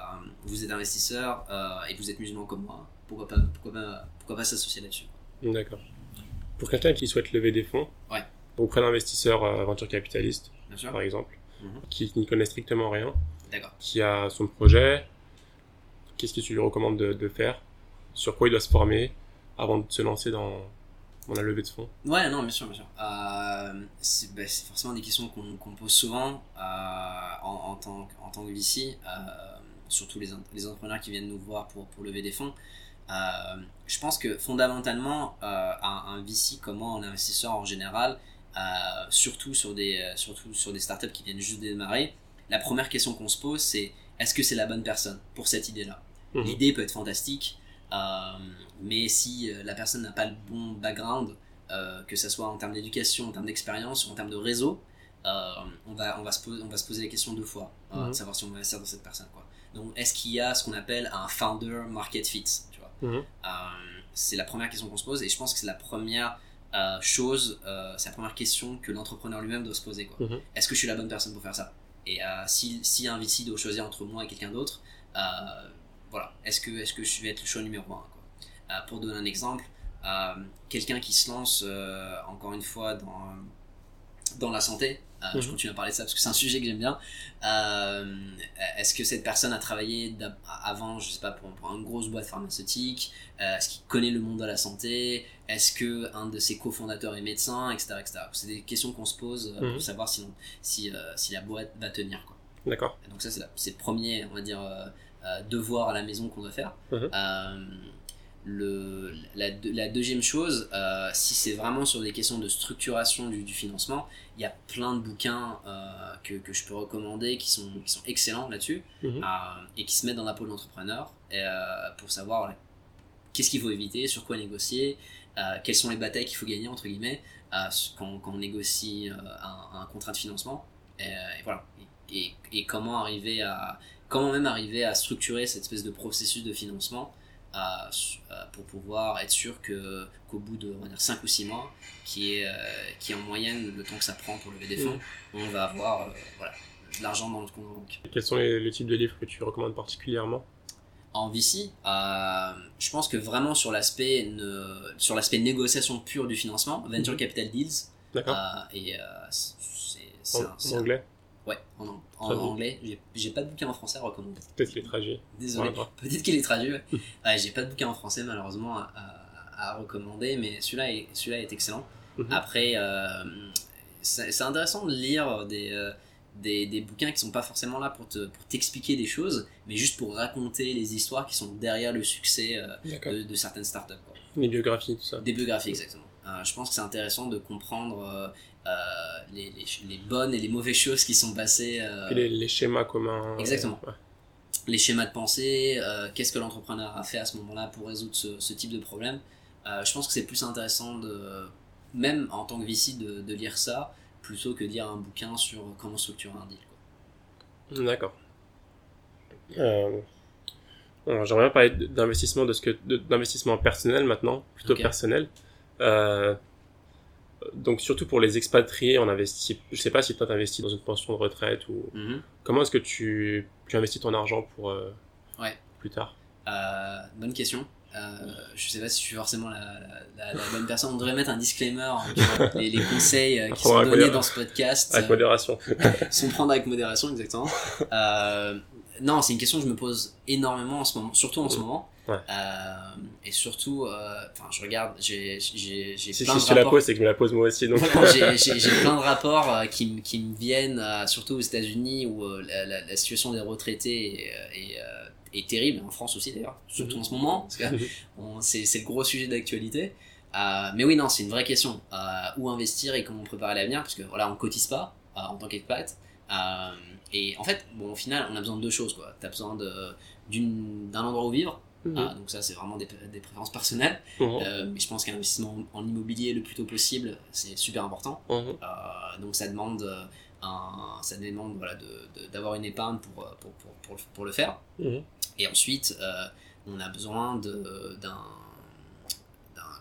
vous êtes investisseur euh, et vous êtes musulman comme moi pourquoi pas pourquoi pas pourquoi pas s'associer là-dessus D'accord. Pour quelqu'un qui souhaite lever des fonds, Ouais. auprès d'investisseurs venture capitalistes, bien sûr par exemple, Mhm. qui n'y connaît strictement rien, qui a son projet, qu'est-ce que tu lui recommandes de, de faire? Sur quoi il doit se former avant de se lancer dans, dans la levée de fonds Ouais, non, bien sûr, bien sûr. Euh, c'est bah, c'est forcément des questions qu'on qu'on pose souvent euh, en, en, tant, que- en tant que VC, euh, surtout les, les entrepreneurs qui viennent nous voir pour, pour lever des fonds. Je pense que fondamentalement, un, un VC comme moi, un investisseur en général, surtout, sur des, surtout sur des startups qui viennent juste de démarrer, la première question qu'on se pose, c'est est-ce que c'est la bonne personne pour cette idée-là? Mhm. L'idée peut être fantastique, mais si la personne n'a pas le bon background, que ce soit en termes d'éducation, en termes d'expérience ou en termes de réseau, on, va, on, va se poser, on va se poser la question deux fois, de savoir si on va investir dans cette personne. Quoi. Donc, est-ce qu'il y a ce qu'on appelle un founder market fit tu vois? C'est la première question qu'on se pose et je pense que c'est la première euh, chose, euh, c'est la première question que l'entrepreneur lui-même doit se poser. quoi. Mhm. Est-ce que je suis la bonne personne pour faire ça? Et euh, si, si un VC doit choisir entre moi et quelqu'un d'autre, voilà, est-ce que, est que je vais être le choix numéro un quoi. Pour donner un exemple, quelqu'un qui se lance, encore une fois, dans, dans la santé, je mhm. continue à parler de ça parce que c'est un sujet que j'aime bien. Est-ce que cette personne a travaillé avant, je sais pas, pour, pour une grosse boîte pharmaceutique Est-ce qu'il connaît le monde de la santé est-ce que un de ses cofondateurs est médecin, etc. etc. C'est des questions qu'on se pose euh, pour mhm. savoir si, si, euh, si, la boîte va tenir. D'accord. Donc ça, c'est le premier, on va dire, euh, devoir à la maison qu'on doit faire. Mhm. le, la, la, deuxième chose, si c'est vraiment sur des questions de structuration du, financement, il y a plein de bouquins que, que, je peux recommander qui sont, qui sont excellents là-dessus mhm. et qui se mettent dans la peau de l'entrepreneur pour savoir qu'est-ce qu'il faut éviter, sur quoi négocier, euh, quelles sont les batailles qu'il faut gagner, entre guillemets, euh, quand, quand, on négocie euh, un, un, contrat de financement. Et, voilà. Et, et, comment arriver à comment même arriver à structurer cette espèce de processus de financement pour pouvoir être sûr que qu'au bout de on va dire, 5 ou 6 mois, qui est, qui est en moyenne le temps que ça prend pour lever des fonds, mm. on va avoir voilà, de l'argent dans notre compte banque. Quels sont les, les, types de livres que tu recommandes particulièrement? En VC, euh, je pense que vraiment sur l'aspect sur l'aspect négociation pure du financement, Venture mhm. Capital Deals. D'accord. Euh, et euh, c'est en, anglais? Ouais, en, en anglais. J'ai pas de bouquin en français à recommander. Peut-être qu'il est traduit. Désolé. Peut-être qu'il est traduit. ouais, J'ai pas de bouquin en français malheureusement à, à, recommander, mais celui-là est, celui est excellent. Mhm. Après, c'est intéressant de lire des des, des, bouquins qui sont pas forcément là pour te pour t'expliquer des choses, mais juste pour raconter les histoires qui sont derrière le succès euh, de, de, certaines startups. Quoi. Des biographies, tout ça. Des biographies, exactement. Euh, je pense que c'est intéressant de comprendre euh, euh les, les, les, bonnes et les mauvaises choses qui sont passées. Les, les, schémas communs. Exactement. Les schémas de pensée, qu'est-ce que l'entrepreneur a fait à ce moment-là pour résoudre ce, ce type de problème. je pense que c'est plus intéressant de, même en tant que VC, de, de lire ça plutôt que lire un bouquin sur comment structurer un deal. D'accord. Euh, J'aimerais parler d'investissement de ce que d'investissement personnel maintenant, plutôt personnel. Euh, donc surtout pour les expatriés, on investit. Je sais pas si toi t'investis dans une pension de retraite ou mhm. comment est-ce que tu, tu investis ton argent pour euh, ouais. plus tard? Euh, bonne question. Euh, je sais pas si je suis forcément la, la, la, bonne personne. On devrait mettre un disclaimer, hein, les, les, conseils euh, qui sont donnés dans ce podcast. Avec modération. sont prendre avec modération, exactement. Euh, non, c'est une question que je me pose énormément en ce moment, surtout en ce moment. Ouais. Euh, et surtout, euh, enfin, je regarde, j'ai, j'ai, j'ai si, plein si de rapports. la pose, c'est que je me la pose moi aussi. Donc. j'ai, j'ai, plein de rapports euh, qui, qui me viennent, surtout aux États-Unis, où la, la, la, situation des retraités est, est, est terrible, en France aussi d'ailleurs, surtout en ce moment, parce que c'est, c'est le gros sujet d'actualité. Euh, mais oui, non, c'est une vraie question. Euh, où investir et comment préparer l'avenir, parce que voilà, on cotise pas euh, en tant qu'expat. Et en fait, bon, au final, on a besoin de deux choses. Quoi. T'as besoin de, d'une, d'un endroit où vivre. Mhm. donc ça, c'est vraiment des, des préférences personnelles. Mhm. mais je pense qu'un investissement en immobilier le plus tôt possible, c'est super important. Mhm. donc ça demande un, ça demande voilà, de, d'avoir une épargne pour, pour, pour, pour, pour le faire. Et ensuite, on a besoin de, d'un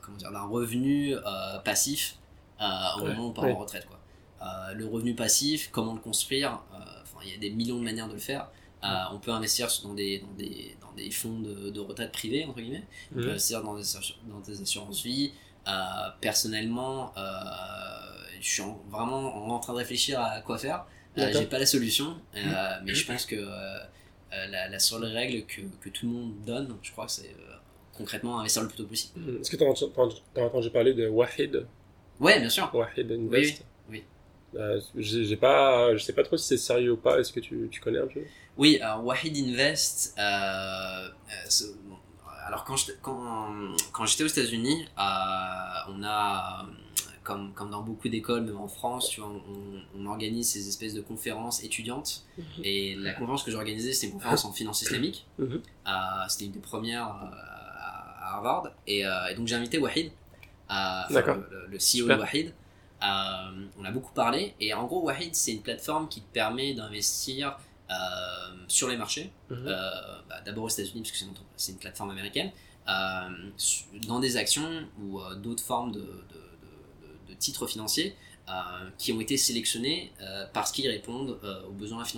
comment dire, d'un revenu euh, passif euh, au moment où on part en retraite. Quoi. Euh, le revenu passif, comment le construire il y a des millions de manières de le faire. on peut investir dans des, dans des, dans des fonds de, de retraite privés, entre guillemets. On peut investir dans des, dans des assurances vie. personnellement, je suis vraiment en, train de réfléchir à quoi faire. J'ai pas la solution, mais je pense que la, la, seule règle que, que, tout le monde donne, je crois que c'est concrètement investir le plus tôt possible. Hmm. Est-ce que tu as, entendu parler de Wahid? Ouais, bien sûr. Wahid Invest Oui. Euh, j'ai pas, je sais pas trop si c'est sérieux ou pas. Est-ce que tu, tu, connais un peu? Oui, alors Wahid Invest. Euh, euh alors quand j'étais quand, quand aux États-Unis, euh, on a comme, comme dans beaucoup d'écoles, même en France, tu vois, on, on, organise ces espèces de conférences étudiantes. Mhm. Et la conférence que j'ai organisée, c'était une conférence en finance islamique. Mhm. Euh, c'était une des premières à Harvard. Et, euh, et donc j'ai invité Wahid, euh, le, le CEO Super. de Wahid. Euh, on a beaucoup parlé. Et en gros, Wahid, c'est une plateforme qui te permet d'investir euh, sur les marchés. Mhm. Euh, bah, D'abord aux États-Unis, parce que c'est une, plateforme américaine, dans des actions ou d'autres formes de, de- de- de- de titres financiers qui ont été sélectionnés parce qu'ils répondent aux besoins de la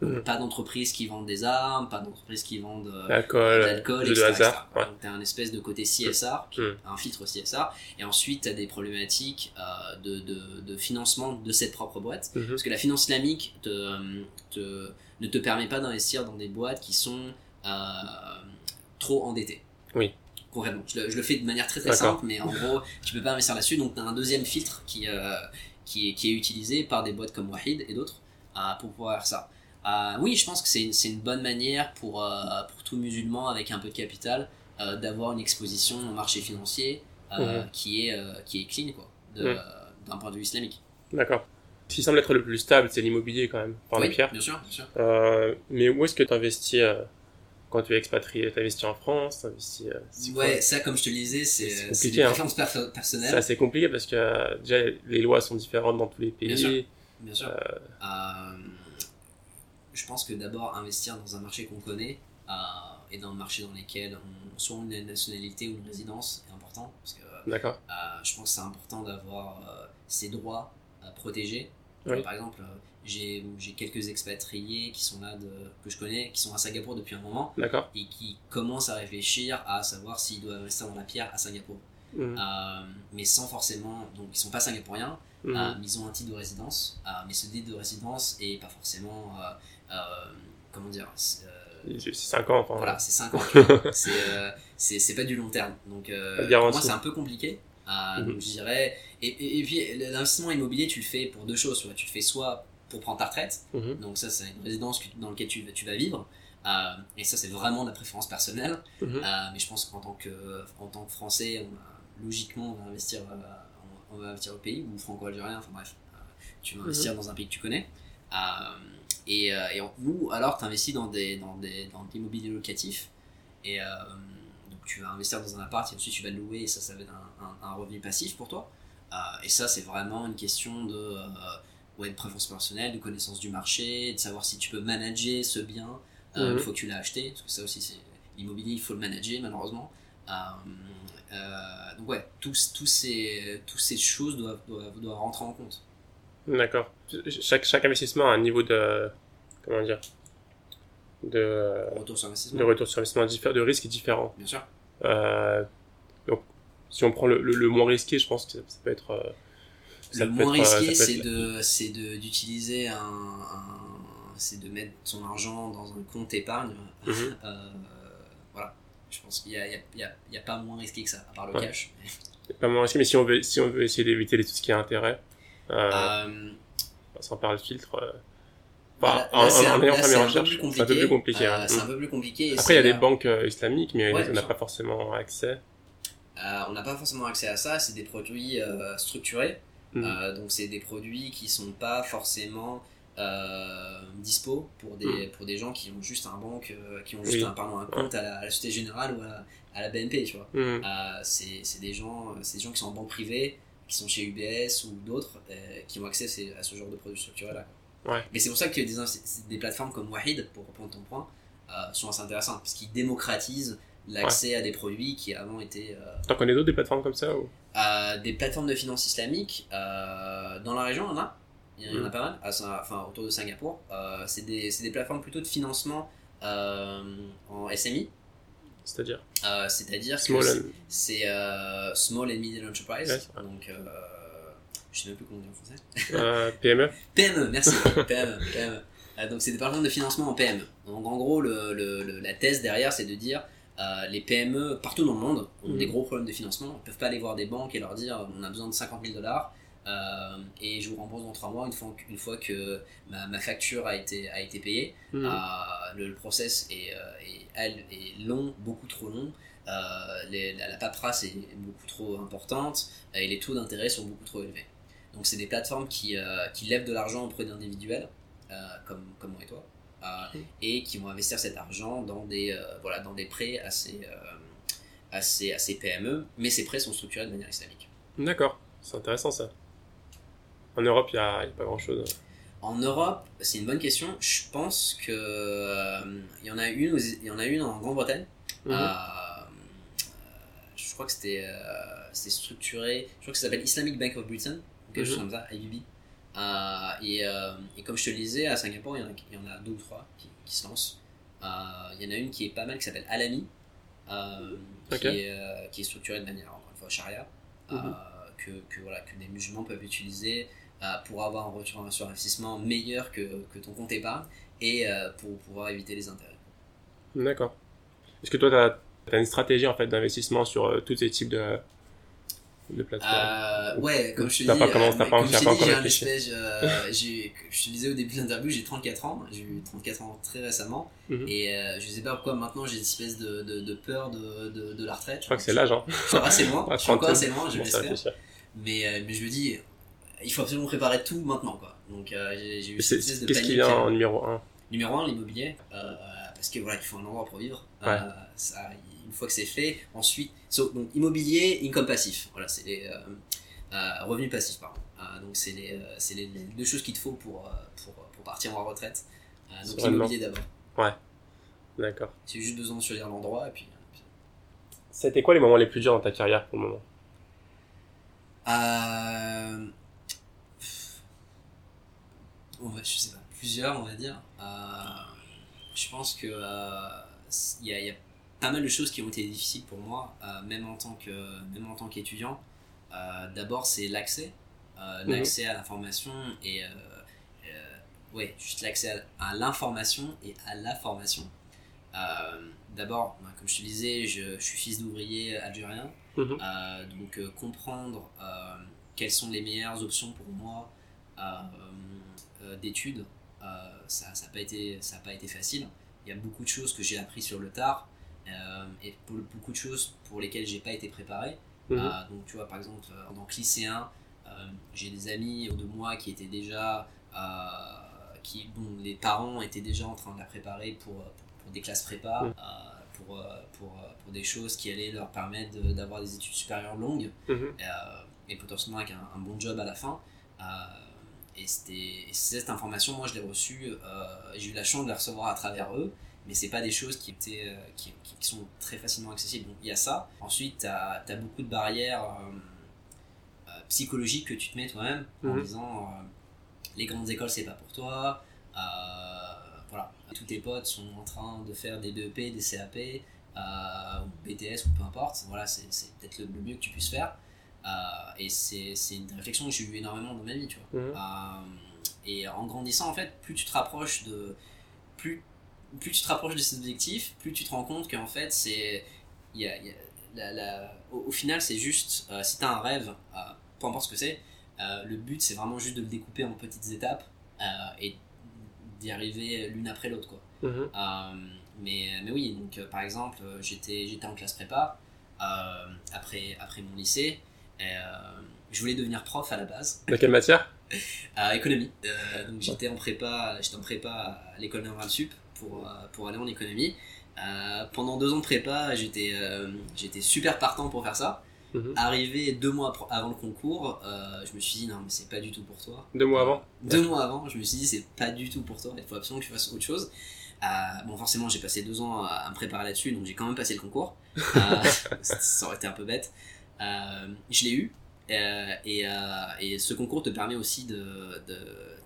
Mhm. Pas d'entreprises qui vendent des armes, pas d'entreprises qui vendent euh, de L'alcool, etc. etc. Ouais. Donc tu as un espèce de côté CSR, Mm. un filtre CSR, et ensuite tu as des problématiques euh, de, de- de financement de cette propre boîte. Mhm. Parce que la finance islamique te, te- ne te permet pas d'investir dans des boîtes qui sont euh, trop endettées. Oui. Concrètement. Je le, je le fais de manière très très simple, mais en gros, tu peux pas investir là-dessus. Donc, tu as un deuxième filtre qui, euh, qui, est, qui est utilisé par des boîtes comme Wahid et d'autres pour pouvoir faire ça. Euh, oui, je pense que c'est une, une bonne manière pour, euh, pour tout musulman avec un peu de capital euh, d'avoir une exposition au marché financier Mhm. qui, est, qui est clean, quoi, Mhm. d'un point de vue islamique. D'accord. Ce qui semble être le plus stable, c'est l'immobilier quand même, par oui, les pierres. bien sûr, bien sûr. Mais où est-ce que tu investis quand tu es expatrié? Tu investis en France? T'investis, euh, quoi? Ouais, ça, comme je te le disais, c'est compliqué, hein. préférences perso- personnelles. C'est assez compliqué parce que euh, déjà les lois sont différentes dans tous les pays. Bien sûr. Bien sûr. Euh, je pense que d'abord, investir dans un marché qu'on connaît euh, et dans un marché dans lequel on soit une nationalité ou une résidence est important. Parce que D'accord. euh, je pense que c'est important d'avoir euh, ses droits euh, protégés. Oui. Par exemple, euh, j'ai quelques expatriés qui sont là, de, que je connais, qui sont à Singapour depuis un moment et qui commencent à réfléchir à savoir s'ils doivent investir dans la pierre à Singapour. Euh, mais sans forcément. Donc, ils sont pas singapouriens, Mhm. euh, mais ils ont un titre de résidence. euh, mais ce titre de résidence est pas forcément. euh, euh, comment dire c'est, euh, C'est 5 ans. Enfin, Voilà, c'est 5 ans. c'est, euh, pas du long terme. Donc, euh, pour moi, c'est un peu compliqué. Euh, Mhm. donc, je dirais. Et, et, et puis, l'investissement immobilier, tu le fais pour deux choses. Tu, le fais soit pour prendre ta retraite, Mhm. donc ça, c'est une résidence dans laquelle tu, tu vas vivre. Euh, et ça, c'est vraiment de la préférence personnelle. Mhm. Euh, mais je pense qu'en tant que, en tant que Français, on logiquement, on va investir, euh, on, va investir au pays, ou franco-algérien, enfin bref, euh, tu vas investir dans un pays que tu connais. Euh, et, euh, et ou alors tu investis dans, des, dans, des, dans de l'immobilier locatif. Et donc tu vas investir dans un appart et ensuite tu vas le louer et ça, ça va être un, un- un revenu passif pour toi. Et ça, c'est vraiment une question de, ouais, de préférence personnelle, de connaissance du marché, de savoir si tu peux manager ce bien euh, Mhm. une fois que tu l'as acheté, parce que ça aussi, c'est l'immobilier, il faut le manager malheureusement. Euh, euh, donc ouais, tous, tous ces, toutes ces choses doivent, doivent, doivent rentrer en compte. D'accord. Chaque, chaque investissement a un niveau de. Comment dire De, Retour sur investissement, de retour sur investissement diffé- de risque différent. bien sûr. Euh, donc, si on prend le, le, le moins risqué, je pense que ça, ça peut être. euh, ça le peut moins être, risqué, c'est de, c'est de, d'utiliser un, un- c'est de mettre son argent dans un compte épargne. Euh, voilà. Je pense qu'il y a, a, a, a pas moins risqué que ça, à part le Ouais. cash. pas moins risqué, mais si on veut, si on veut essayer d'éviter tout ce qui est intérêt, euh, Euh, sans parler de filtre. euh, Là- en, là, en- en ayant fait mes recherches, plus c'est un peu plus compliqué. Euh, Mm. un peu plus compliqué. Après, il y a des banques euh, islamiques, mais Ouais, on n'a pas forcément accès. Euh, on n'a pas forcément accès à ça, c'est des produits structurés. Euh, donc c'est des produits qui sont pas forcément euh, dispo pour des, pour des gens qui ont juste un banque, euh, qui ont juste Oui. un, pardon, un compte à la, à la Société Générale ou à la, à la BNP, tu vois. Euh, c'est c'est des gens, c'est des gens qui sont en banque privée, qui sont chez UBS ou d'autres, euh, qui ont accès à ce genre de produits structurés là. Ouais. Mais c'est pour ça que des, des plateformes comme Wahid, pour reprendre ton point, euh, sont assez intéressantes parce qu'ils démocratisent l'accès à des produits qui avant étaient euh, T'en connais d'autres des plateformes comme ça ou... euh, des plateformes de finance islamique dans la région, il y en a. Il y en a Mm. pas mal, enfin autour de Singapour. Euh, c'est des, des plateformes plutôt de financement euh, en SMI, C'est-à-dire euh, c'est-à-dire que c'est- Small and Medium Enterprise, vrai. donc je sais même plus comment on dit en français. PME PME, merci. PME, PME. Euh, donc c'est des plateformes de financement en PME. Donc en gros, le, la thèse derrière, c'est de dire euh, les PME partout dans le monde ont Mhm. des gros problèmes de financement. Ils peuvent pas aller voir des banques et leur dire on a besoin de 50 000 dollars euh, et je vous rembourse dans 3 mois une fois, une fois que ma, ma facture a été, a été payée. Mhm. Euh, le, le process est, euh, est, long, beaucoup trop long. Euh, les- la, la paperasse est beaucoup trop importante et les taux d'intérêt sont beaucoup trop élevés. Donc c'est des plateformes qui, qui lèvent de l'argent auprès d'individuels, comme, comme moi et toi, et qui vont investir cet argent dans des, voilà, dans des prêts assez, assez, assez PME, mais ces prêts sont structurés de manière islamique. D'accord, c'est intéressant ça. En Europe, il n'y a, y a pas grand-chose. En Europe, c'est une bonne question. Je pense que euh, il y en a une, il y en a une en Grande-Bretagne. Mhm. Euh, je crois que c'était euh, structuré. Je crois que ça s'appelle Islamic Bank of Britain, quelque chose Mhm. comme ça, IBB. Euh, et, et comme je te le disais, à Singapour, il y en a, il y en a deux ou trois qui, qui se lancent. Il y en a une qui est pas mal qui s'appelle Alami, qui, est, qui est structurée de manière, encore une fois, charia, Mhm. que, que, voilà, que des musulmans peuvent utiliser pour avoir un retour sur investissement meilleur que, que ton compte épargne et euh, pour pouvoir éviter les intérêts. D'accord. Est-ce que toi, tu as, une stratégie en fait d'investissement sur euh, tous ces types de, de plateformes? Euh, ouais, comme je te dis, pas euh, pas- comme je encore j'ai un espèce, euh, je te disais au début de l'interview, j'ai 34 ans, j'ai eu 34 ans très récemment, Mhm. et euh, je sais pas pourquoi maintenant j'ai une espèce de, de, de peur de, de, la retraite. Je crois que c'est l'âge, hein. Je encore assez loin, je encore 30, assez loin, je l'espère, mais, euh, mais je me dis, il faut absolument préparer tout maintenant, quoi. Donc euh, j'ai j'ai eu Et cette espèce de Qu'est-ce qui vient euh, en numéro 1 Numéro 1, l'immobilier, euh, parce que voilà, il faut un endroit pour vivre. Ouais. Euh, ça, une fois que c'est fait, ensuite, so- donc immobilier, income passif. Voilà, c'est les euh, euh, revenus passifs, pardon. Euh, donc c'est les, euh, c'est les, deux choses qu'il te faut pour, euh, pour, pour partir en retraite. Euh, donc Sereinement. immobilier d'abord. D'accord. C'est juste besoin de choisir l'endroit et puis- C'était quoi les moments les plus durs dans ta carrière pour le moment? Euh... Ouais, je sais pas, plusieurs, on va dire. Euh, je pense que euh, il y, a, il y a pas mal de choses qui ont été difficiles pour moi, euh, même en tant que même en tant qu'étudiant. Euh, D'abord, c'est l'accès, euh, Mhm. l'accès à l'information et euh, euh, ouais, juste l'accès à, l'information et à la formation. Euh, D'abord, ben, comme je te disais, je, je suis fils d'ouvrier algérien. Mhm. Euh, donc euh, comprendre euh, quelles sont les meilleures options pour moi euh, euh, d'études, euh, ça n'a pas, été- ça a pas été facile. Il y a beaucoup de choses que j'ai appris sur le tard euh, et pour- beaucoup de choses pour lesquelles j'ai pas été préparé. Mhm. Euh, donc tu vois par exemple euh, en tant que lycéen, euh, j'ai des amis de moi qui étaient déjà, euh, qui, dont les parents étaient déjà en train de la préparer pour, pour, pour des classes prépa, Mhm. euh, pour, euh, pour, euh, pour des choses qui allaient leur permettre de- d'avoir des études supérieures longues Mhm. euh, et potentiellement avec un, un bon job à la fin. Euh, et cette information, moi je l'ai reçue, euh, j'ai eu la chance de la recevoir à travers eux, mais c'est pas des choses qui, étaient, euh, qui, qui- sont très facilement accessibles. Donc il y a ça. Ensuite, tu as, beaucoup de barrières euh, psychologiques que tu te mets toi-même en Mhm. disant euh, les grandes écoles c'est pas pour toi. euh, voilà, tous tes potes sont en train de faire des BEP, des CAP, ou BTS ou peu importe. Voilà, c'est c'est peut-être le, le mieux que tu puisses faire. Euh, et c'est c'est une réflexion que j'ai eu énormément dans ma vie, tu vois. Mhm. Euh, et en grandissant, en fait, plus tu te rapproches de. Plus, plus tu te rapproches de ces objectifs, plus tu te rends compte qu'en fait, c'est. Y a, y a la- la- au, au final, c'est juste. euh, si tu as un rêve, euh, peu importe ce que c'est, euh, le but, c'est vraiment juste de le découper en petites étapes et d'y arriver l'une après l'autre, quoi. Mhm. Mais, mais oui, donc par exemple, j'étais j'étais en classe prépa après, après mon lycée. Et, euh, je voulais devenir prof à la base, Dans quelle matière à économie. Euh, donc j'étais en prépa, j'étais en prépa à l'école normale sup pour, euh, pour aller en économie. Euh, pendant deux ans de prépa, j'étais euh, j'étais super partant pour faire ça. Mhm. Arrivé deux mois avant le concours, euh, je me suis dit non mais c'est pas du tout pour toi. Deux mois avant Deux mois avant, je me suis dit c'est pas du tout pour toi, il faut absolument que tu fasses autre chose. Euh, bon, forcément, j'ai passé deux ans à, à me préparer là-dessus, donc j'ai quand même passé le concours. Euh, ça aurait été un peu bête. Euh, je l'ai eu. euh, et, euh, et ce concours te permet aussi de, de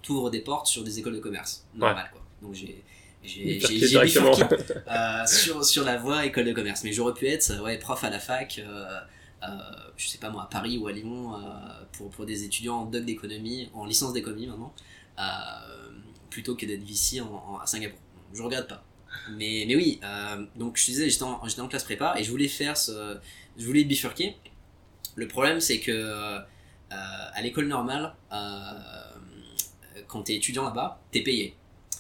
t'ouvre des portes sur des écoles de commerce normales quoi. Donc j'ai j'ai euh, sur, sur la voie école de commerce. Mais j'aurais pu être ouais, prof à la fac, euh, euh, je sais pas moi, à Paris ou à Lyon, pour, pour des étudiants en doc d'économie, en licence d'économie maintenant, plutôt que d'être ici en, en- à Singapour. Je regarde pas. Mais, mais oui, donc je te disais, j'étais en, en classe prépa et je voulais faire ce. Je voulais bifurquer. Le problème, c'est que euh, à l'école normale, euh, quand t'es étudiant là-bas, t'es payé.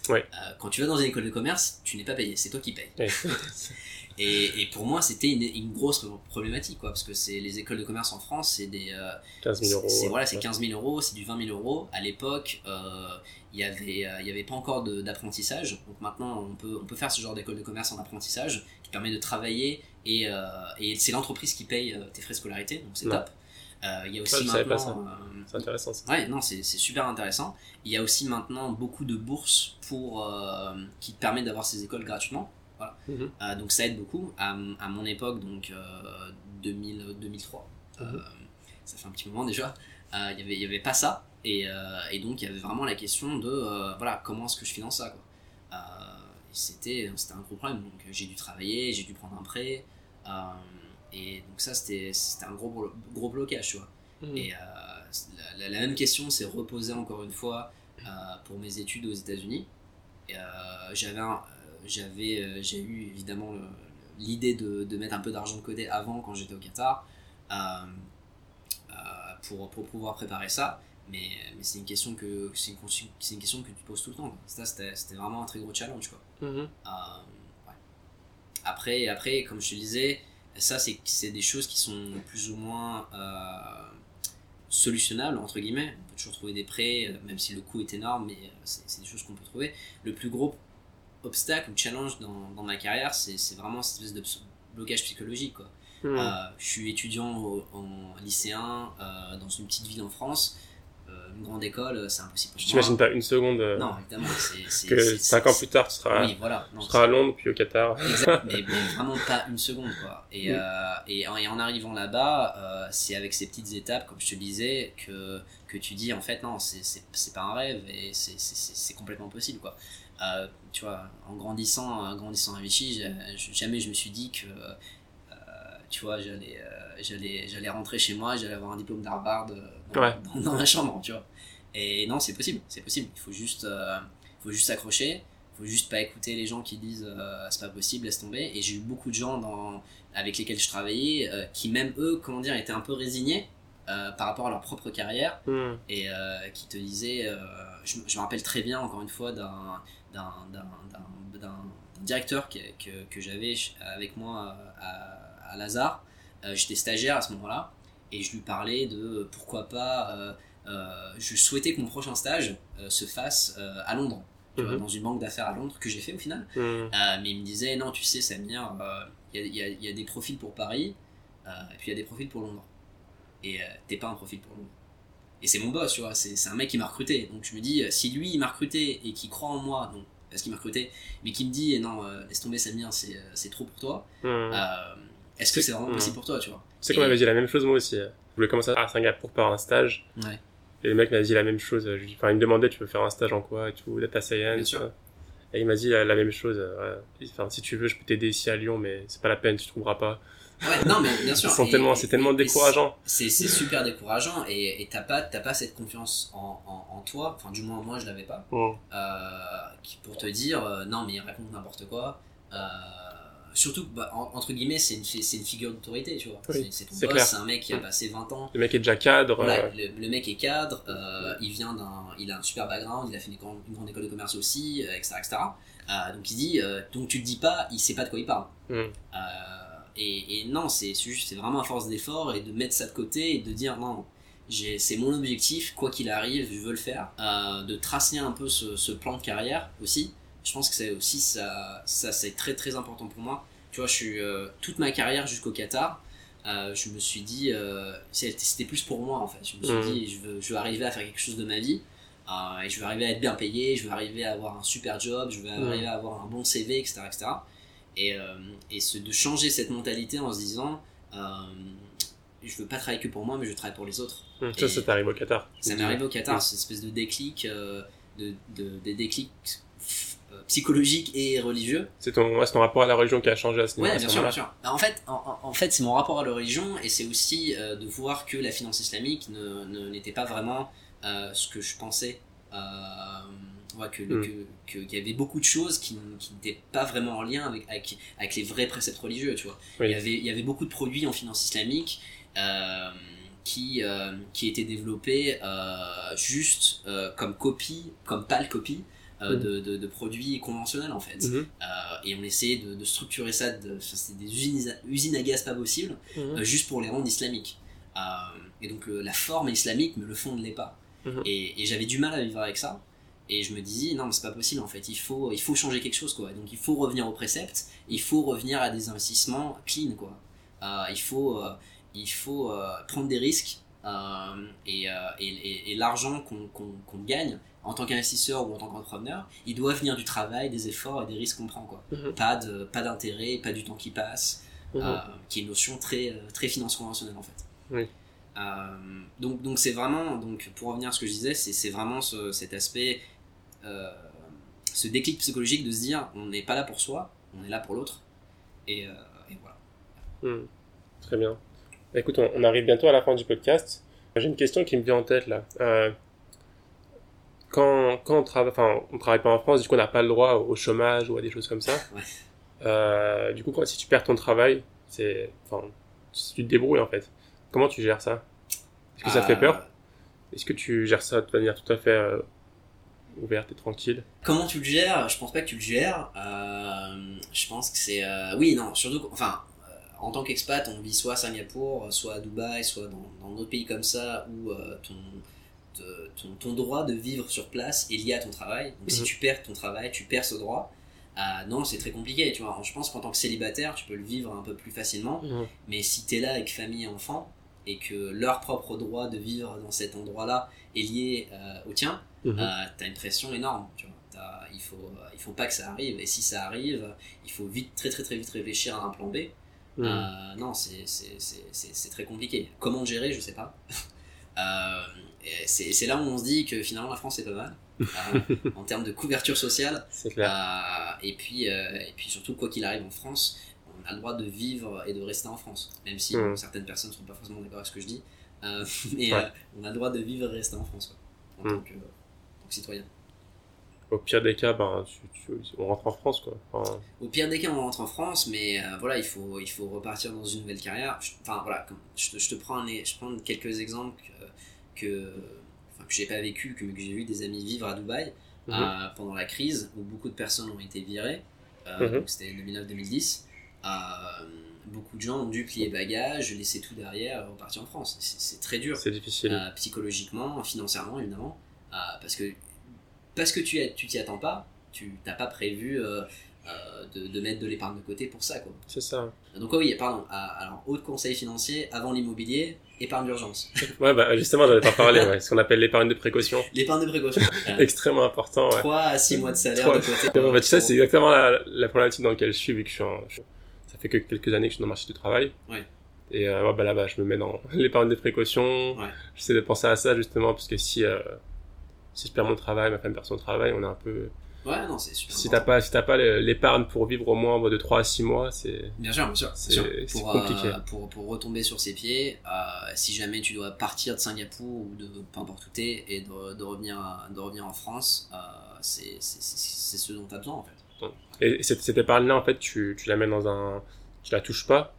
Ouais. Euh, quand tu vas dans une école de commerce, tu n'es pas payé, c'est toi qui payes. Ouais. Et, et pour moi, c'était une, une grosse problématique, quoi, parce que c'est les écoles de commerce en France, c'est des. euh, 15 000 euros. c'est voilà, c'est ouais. 15 000 euros, c'est du 20 000 euros. À l'époque, euh, il y avait, euh, y avait pas encore d'apprentissage. Donc maintenant, on peut, on peut faire ce genre d'école de commerce en apprentissage permet de travailler et, euh, et c'est l'entreprise qui paye euh, tes frais de scolarité, donc c'est top. Euh, Il y a aussi maintenant. C'est intéressant. ça. Ouais, non, c'est super intéressant. Il y a aussi maintenant beaucoup de bourses pour, qui te permettent d'avoir ces écoles gratuitement. Voilà. Mhm. Donc ça aide beaucoup. À, à mon époque, donc euh, 2000, 2003, euh, Mhm. ça fait un petit moment déjà, il y avait- y avait pas ça. Et, euh, et donc il y avait vraiment la question de euh, voilà, comment est-ce que je finance ça. quoi. Euh, C'était c'était un gros problème. Donc j'ai dû travailler, j'ai dû prendre un prêt. euh, et donc ça, c'était c'était un gros, gros blocage, tu vois. Mhm. Et euh, la, même question s'est reposée encore une fois euh, pour mes études aux États-Unis. Euh, j'avais, euh, j'avais, euh, j'ai eu évidemment l'idée de, de mettre un peu d'argent de côté avant quand j'étais au Qatar euh, euh, pour, pour pouvoir préparer ça. Mais, mais c'est une question que c'est une, question que tu poses tout le temps. quoi. Ça, c'était, c'était vraiment un très gros challenge quoi. Mhm. Euh, ouais. Après, après, comme je te disais, ça, c'est, c'est des choses qui sont plus ou moins euh, solutionnables, entre guillemets. On peut toujours trouver des prêts, euh, même si le coût est énorme, mais c'est, c'est des choses qu'on peut trouver. Le plus gros obstacle ou challenge dans, dans ma carrière, c'est, c'est vraiment cette espèce de blocage psychologique. Quoi. Euh, je suis étudiant au- en lycéen euh, dans une petite ville en France. Une grande école, euh, c'est impossible Je t'imagine pas une seconde euh, Non, évidemment. C'est, que 5 ans plus tard, tu seras, Oui, voilà. Non, tu seras à Londres puis au Qatar. Exact, mais, mais vraiment pas une seconde quoi. Et, euh, et, en, et en arrivant là-bas, c'est avec ces petites étapes, comme je te disais, que, que tu dis en fait non, c'est- pas un rêve et c'est- complètement possible quoi. Euh, tu vois, en grandissant, en grandissant à Vichy, jamais je me suis dit que euh, tu vois, j'allais euh, j'allais j'allais rentrer chez moi, j'allais avoir un diplôme d'Harvard Ouais. dans, dans ma chambre, tu vois. Et non, c'est possible, c'est possible. Il faut juste, euh, faut juste s'accrocher. Il faut juste pas écouter les gens qui disent euh, c'est pas possible, laisse tomber. Et j'ai eu beaucoup de gens dans, avec lesquels je travaillais euh, qui même eux, comment dire, étaient un peu résignés euh, par rapport à leur propre carrière Mhm. et qui te disaient, je, me- je me rappelle très bien encore une fois d'un directeur que, que, que j'avais avec moi à, à Lazare. J'étais stagiaire à ce moment-là et je lui parlais de pourquoi pas. euh, euh, je souhaitais que mon prochain stage euh, se fasse euh, à Londres, tu vois, Mhm. dans une banque d'affaires à Londres que j'ai fait au final. Mhm. Euh, mais il me disait, non, tu sais, Samir, euh, il y, a, il y a- il y a des profils pour Paris, euh, et puis il y a des profils pour Londres. Et euh, t'es pas un profil pour Londres. Et c'est mon boss, tu vois, c'est un mec qui m'a recruté. Donc je me dis, euh, si lui, il m'a recruté et qui croit en moi, donc parce qu'il m'a recruté, mais qui me dit, eh non, euh, laisse tomber Samir, c'est euh, c'est trop pour toi, Mhm. Est-ce que C'est- c'est vraiment Mhm. possible pour toi, tu vois sais qu'on m'avait dit la même chose moi aussi. Je voulais commencer à Singapour par un stage. Ouais. Et le mec m'a dit la même chose. Je lui- Enfin, il me demandait tu veux faire un stage en quoi et tout, data science. Bien sûr. Et il m'a dit la, la même chose. euh, ouais. Enfin, si tu veux, je peux t'aider ici à Lyon, mais c'est pas la peine, tu trouveras pas. Ouais, non, mais bien sûr. Tellement, c'est tellement et décourageant. c'est c'est super décourageant et t'as pas, pas cette confiance en, en, en toi, enfin du moins moi je l'avais pas, euh, qui, pour te dire euh, non mais il raconte n'importe quoi. Euh, surtout, bah, en- entre guillemets, c'est une, fi- c'est une figure d'autorité, tu vois. Oui, c'est c'est ton c'est boss, clair. c'est un mec qui a passé 20 ans. Le mec est déjà cadre. Voilà, euh, le, le mec est cadre, euh, il vient d'un, il a un super background, il a fait une grande, une grande école de commerce aussi, euh, etc., etc. Euh, donc il dit, euh, donc tu le dis pas, il sait pas de quoi il parle. Euh, et, et non, c'est c'est juste, c'est vraiment à force d'effort et de mettre ça de côté et de dire non, j'ai- c'est mon objectif, quoi qu'il arrive, je veux le faire. Euh, de tracer un peu ce, ce plan de carrière aussi. Je pense que c'est aussi ça, ça c'est très très important pour moi. Tu vois, je suis euh, toute ma carrière jusqu'au Qatar. euh, je me suis dit, euh, c'était plus pour moi en fait. Je me suis Mhm. dit, je veux, je veux arriver à faire quelque chose de ma vie. et je veux arriver à être bien payé, je veux arriver à avoir un super job, je veux Mhm. arriver à avoir un bon CV, etc. etc. Et, et ce, de changer cette mentalité en se disant, je veux pas travailler que pour moi, mais je travaille pour les autres. Mhm. Ça, Et- ça t'arrive au Qatar. Ça m'est arrivé au Qatar, Mhm. cette espèce de déclic, euh, de, de, des déclics psychologiques et religieux. C'est ton, ouais, c'est ton rapport à la religion qui a changé à ce niveau Ouais, à bien sûr, bien sûr. Bah, En fait, en, en- en fait c'est mon rapport à la religion et c'est aussi euh, de voir que la finance islamique ne, n'était pas vraiment euh, ce que je pensais. Euh, ouais, que, Mm. qu'il y avait beaucoup de choses qui, n'étaient pas vraiment en lien avec, avec, avec les vrais préceptes religieux, tu vois. Oui. Il, y avait, il y avait beaucoup de produits en finance islamique qui, qui étaient développés juste comme copie, comme pâle copie euh, Mhm. de, de- de produits conventionnels en fait. Mhm. Euh, et on essayait de, de structurer ça, c'est des usines, usines à gaz pas possibles, Mhm. euh, juste pour les rendre islamiques. Et donc le- la forme est islamique, mais le fond ne l'est pas. Mhm. Et, et j'avais du mal à vivre avec ça. Et je me disais, non, mais c'est pas possible en fait, il faut, il faut changer quelque chose quoi. Donc il faut revenir au précepte, il faut revenir à des investissements clean quoi. Il faut, il faut prendre des risques et, et, et- et l'argent qu'on gagne en tant qu'investisseur ou en tant qu'entrepreneur, il doit venir du travail, des efforts et des risques qu'on prend quoi. Mhm. Pas de pas d'intérêt, pas du temps qui passe, Mhm. euh, qui est une notion très euh, très finance conventionnelle en fait. Oui. Euh, donc donc c'est vraiment donc pour revenir à ce que je disais, c'est c'est vraiment ce- cet aspect euh, ce déclic psychologique de se dire on n'est pas là pour soi, on est là pour l'autre et, et voilà. Hmm. Très bien. Écoute, on, on arrive bientôt à la fin du podcast. J'ai une question qui me vient en tête là. Quand, quand on travaille, enfin, on travaille pas en France, du coup, on n'a pas le droit au chômage ou à des choses comme ça. Ouais. Euh, du coup, quand- si tu perds ton travail, c'est, enfin, si tu te débrouilles en fait. Comment tu gères ça? Est-ce que ça te fait Euh, peur? Est-ce que tu gères ça de manière tout à fait euh, ouverte et tranquille? Comment tu le gères? Je pense pas que tu le gères. Euh, je pense que c'est. oui, non, surtout. Enfin, en tant qu'expat, on vit soit à Singapour, soit à Dubaï, soit dans d'autres pays comme ça où ton, ton, ton droit de vivre sur place est lié à ton travail. Donc si Mhm. tu perds ton travail, tu perds ce droit. Euh, non, c'est très compliqué. Tu vois. Je pense qu'en tant que célibataire, tu peux le vivre un peu plus facilement. Mhm. Mais si tu es là avec famille et enfants et que leur propre droit de vivre dans cet endroit-là est lié euh, au tien, Mhm. euh, t'as une pression énorme. Tu vois. Il, faut, euh, il faut pas que ça arrive. Et si ça arrive, il faut vite, très très très vite réfléchir à un plan B. Euh, non, c'est très compliqué. Comment gérer, je sais pas. Euh, c'est là où on se dit que finalement la France est pas mal euh, en termes de couverture sociale. Clair. Euh, et, puis, et puis surtout, quoi qu'il arrive en France, on a le droit de vivre et de rester en France. Même si bon, certaines personnes ne sont pas forcément d'accord avec ce que je dis. Euh, mais Ouais. euh, on a le droit de vivre et rester en France quoi, en tant, que, en tant que citoyen. Au pire des cas, ben, tu- tu- on rentre en France quoi. Enfin, Au pire des cas, on rentre en France, mais voilà, il faut, il faut repartir dans une nouvelle carrière. Enfin voilà, comme- je, te, je te prends, je prends quelques exemples que, enfin, que j'ai pas vécu, que, que j'ai vu des amis vivre à Dubaï Mhm. euh, pendant la crise, où beaucoup de personnes ont été virées. Euh, Mhm. C'était 2009-2010. Euh, beaucoup de gens ont dû plier bagages, laisser tout derrière, et repartir en France. C'est très dur. c'est difficile. Euh, psychologiquement, financièrement évidemment, parce que parce que tu t'y attends pas, tu t'as pas prévu euh, de, de mettre de l'épargne de côté pour ça. C'est ça. Donc oh oui, pardon. alors haut de conseil financier avant l'immobilier, épargne d'urgence. Ouais, bah, justement, j'allais t'en parler, ouais. Ce qu'on appelle l'épargne de précaution. L'épargne de précaution. Euh, Extrêmement important, ouais. 3 à 6 mois de salaire Trois- de côté. Bah, tu sais, c'est exactement la, la problématique dans laquelle je suis, vu que je suis en- je- ça fait que quelques années que je suis dans le marché du travail. Ouais. Et euh, bah, là-bas, je me mets dans l'épargne de précaution. Ouais. J'essaie de penser à ça, justement, parce que si, euh, si je perds mon travail, ma femme perd son travail, on est un peu... Ouais, non, c'est super. Si t'as pas, si t'as pas l'épargne pour vivre au moins de 3 à 6 mois, c'est... Bien sûr, bien sûr. C'est- compliqué. euh, pour, pour retomber sur ses pieds, euh, si jamais tu dois partir de Singapour ou de peu importe où t'es et de, de, revenir, de revenir en France, euh, c'est ce dont tu as besoin en fait. Et cette, cette épargne-là, en fait, tu, tu la mets dans un... Tu la touches pas?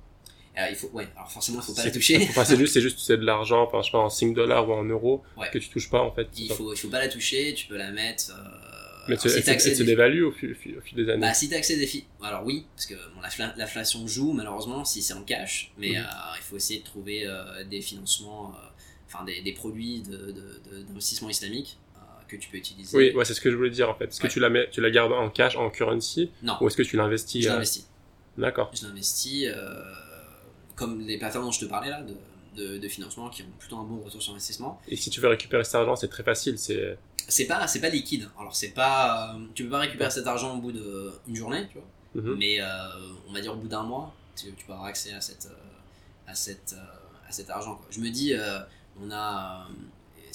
Euh, il faut, ouais, alors forcément, il faut pas la toucher. Enfin, c'est juste, c'est juste, c'est de l'argent, enfin, je sais pas, en 5 dollars ou en euros, Ouais. que tu touches pas, en fait. Il faut, il faut pas la toucher, tu peux la mettre. Euh, Mais tu- si accès au fil, au des années. Bah, si t'as accès des filles. Alors oui, parce que bon, l'infla- l'inflation joue malheureusement si c'est en cash, mais Mhm. euh, il faut essayer de trouver euh, des financements, euh, enfin des, des produits de- de- de- d'investissement islamique que tu peux utiliser. Oui, ouais, c'est ce que je voulais dire en fait. Est-ce que tu la mets, tu la gardes en cash, en currency, Non, ou est-ce que tu l'investis je l'investis. D'accord. Je l'investis comme les plateformes dont je te parlais là, de, de, de financement qui ont plutôt un bon retour sur investissement. Et si tu veux récupérer cet argent, c'est très facile. C'est C'est pas, c'est pas liquide. Alors c'est pas, euh, tu peux pas récupérer cet argent au bout d'une journée, tu vois. Mhm. mais euh, on va dire au bout d'un mois, tu, tu peux avoir accès à, cette, euh, à, cette, à cet argent. Quoi. Je me dis, euh, on a,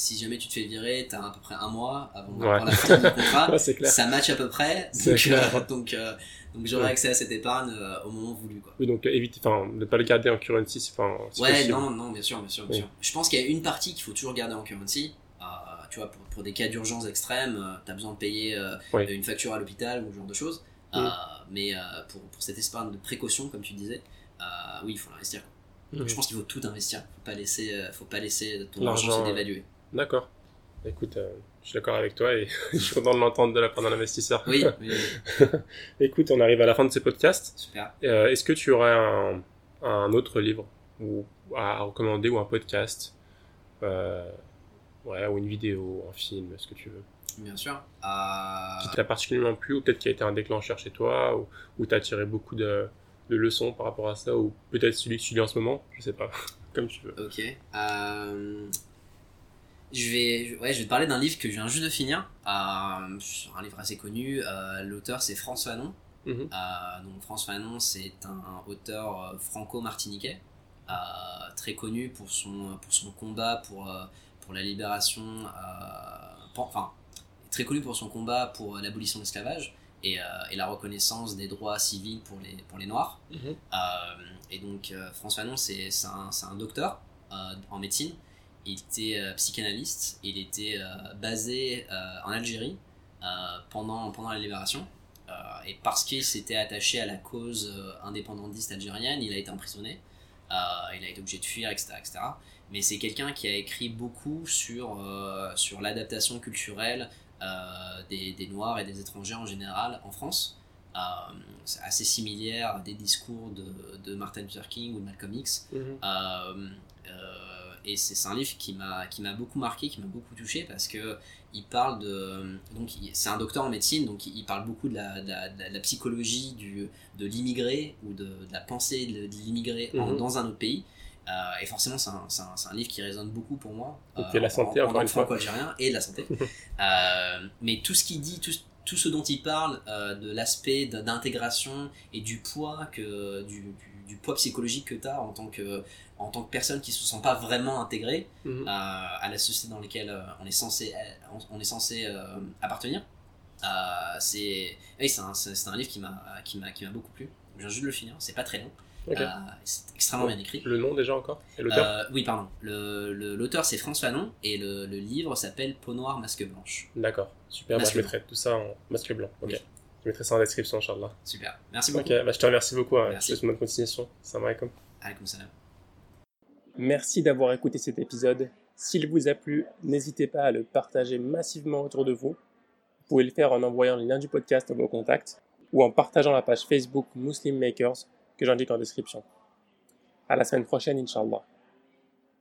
si jamais tu te fais virer, tu as à peu près un mois avant Ouais. la fin du contrat. Ouais, c'est clair. Ça match à peu près, C'est donc, clair. euh, donc, euh, donc j'aurai Ouais. accès à cette épargne euh, au moment voulu. Quoi. Oui, donc euh, évite, enfin, ne pas le garder en currency, c'est enfin, Ouais, possible. non, non, bien sûr, bien sûr, bien sûr. Je pense qu'il y a une partie qu'il faut toujours garder en currency. Euh, tu vois, pour, pour des cas d'urgence extrême, tu as besoin de payer euh, une facture à l'hôpital ou ce genre de choses. Mais euh, pour, pour cette épargne de précaution, comme tu disais, euh, oui, il faut l'investir. Mhm. Je pense qu'il faut tout investir. Faut pas laisser, faut pas laisser ton L'argent, argent se ouais. dévaluer. D'accord. Écoute, euh, Je suis d'accord avec toi et je suis content de l'entendre de la part d'un investisseur. Oui, oui, Écoute, on arrive à la fin de ce podcast. super. Euh, Est-ce que tu aurais un, un autre livre ou à recommander ou un podcast euh, ouais, ou une vidéo, un film, ce que tu veux, Bien sûr. Qui t'a particulièrement plu ou peut-être qui a été un déclencheur chez toi ou, ou t'as tiré beaucoup de, de leçons par rapport à ça ou peut-être celui que tu lis en ce moment, je sais pas, comme tu veux. Ok. Euh, je vais, ouais, je vais te parler d'un livre que je viens juste de finir. Euh, un livre assez connu. Euh, L'auteur c'est François Fanon. Mhm. Euh, donc François Fanon c'est un auteur franco-martiniquais euh, très connu pour son pour son combat pour pour la libération. euh, pour- enfin très connu pour son combat pour l'abolition de l'esclavage et, et la reconnaissance des droits civils pour les pour les noirs. Mhm. Et donc François Fanon, c'est un, un docteur en médecine. Il était euh, psychanalyste. Il était euh, basé euh, en Algérie pendant, pendant la libération. Et parce qu'il s'était attaché à la cause indépendantiste algérienne, il a été emprisonné. Euh, il a été obligé de fuir, etc. etc. Mais c'est quelqu'un qui a écrit beaucoup sur, euh, sur l'adaptation culturelle euh, des, des Noirs et des étrangers en général en France. C'est assez similaire à des discours de, de Martin Luther King ou de Malcolm X. Mhm. Et c'est un livre qui m'a qui m'a beaucoup marqué, qui m'a beaucoup touché parce que il parle de donc c'est un docteur en médecine donc il parle beaucoup de la, de la, de la- de la psychologie du de l'immigré ou de, de la pensée de, l'immigré Mhm. dans un autre pays. Euh, et forcément c'est un, un, un livre qui résonne beaucoup pour moi. Et puis la santé, en, en, encore en une fois. franco-algérien et de la santé. Euh, mais tout ce qu'il dit, tout, tout ce dont il parle euh, de l'aspect d'intégration et du poids que du, du, du poids psychologique que tu as en tant que en tant que personne qui se sent pas vraiment intégrée Mhm. euh, à la société dans laquelle euh, on est censé on, on est censé euh, appartenir euh, c'est oui, un, un livre qui m'a beaucoup plu je viens juste de le finir c'est pas très long. Euh, c'est extrêmement bien écrit Le nom déjà encore Et l'auteur? Euh, oui pardon l'auteur c'est François Fanon et le, le livre s'appelle Peau noire masque blanche D'accord, super, Masque je mettrai tout ça en masque blanc. Ok. Oui. Je mettrai ça en description, Inch'Allah. super merci beaucoup Ok, bah, je te remercie beaucoup. hein. Merci. Je te souhaite bonne continuation. Salam alaikum. Alaykoum salam. Merci d'avoir écouté cet épisode. S'il vous a plu, n'hésitez pas à le partager massivement autour de vous. Vous pouvez le faire en envoyant le lien du podcast à vos contacts ou en partageant la page Facebook Muslim Makers que j'indique en description. À la semaine prochaine, Inch'Allah.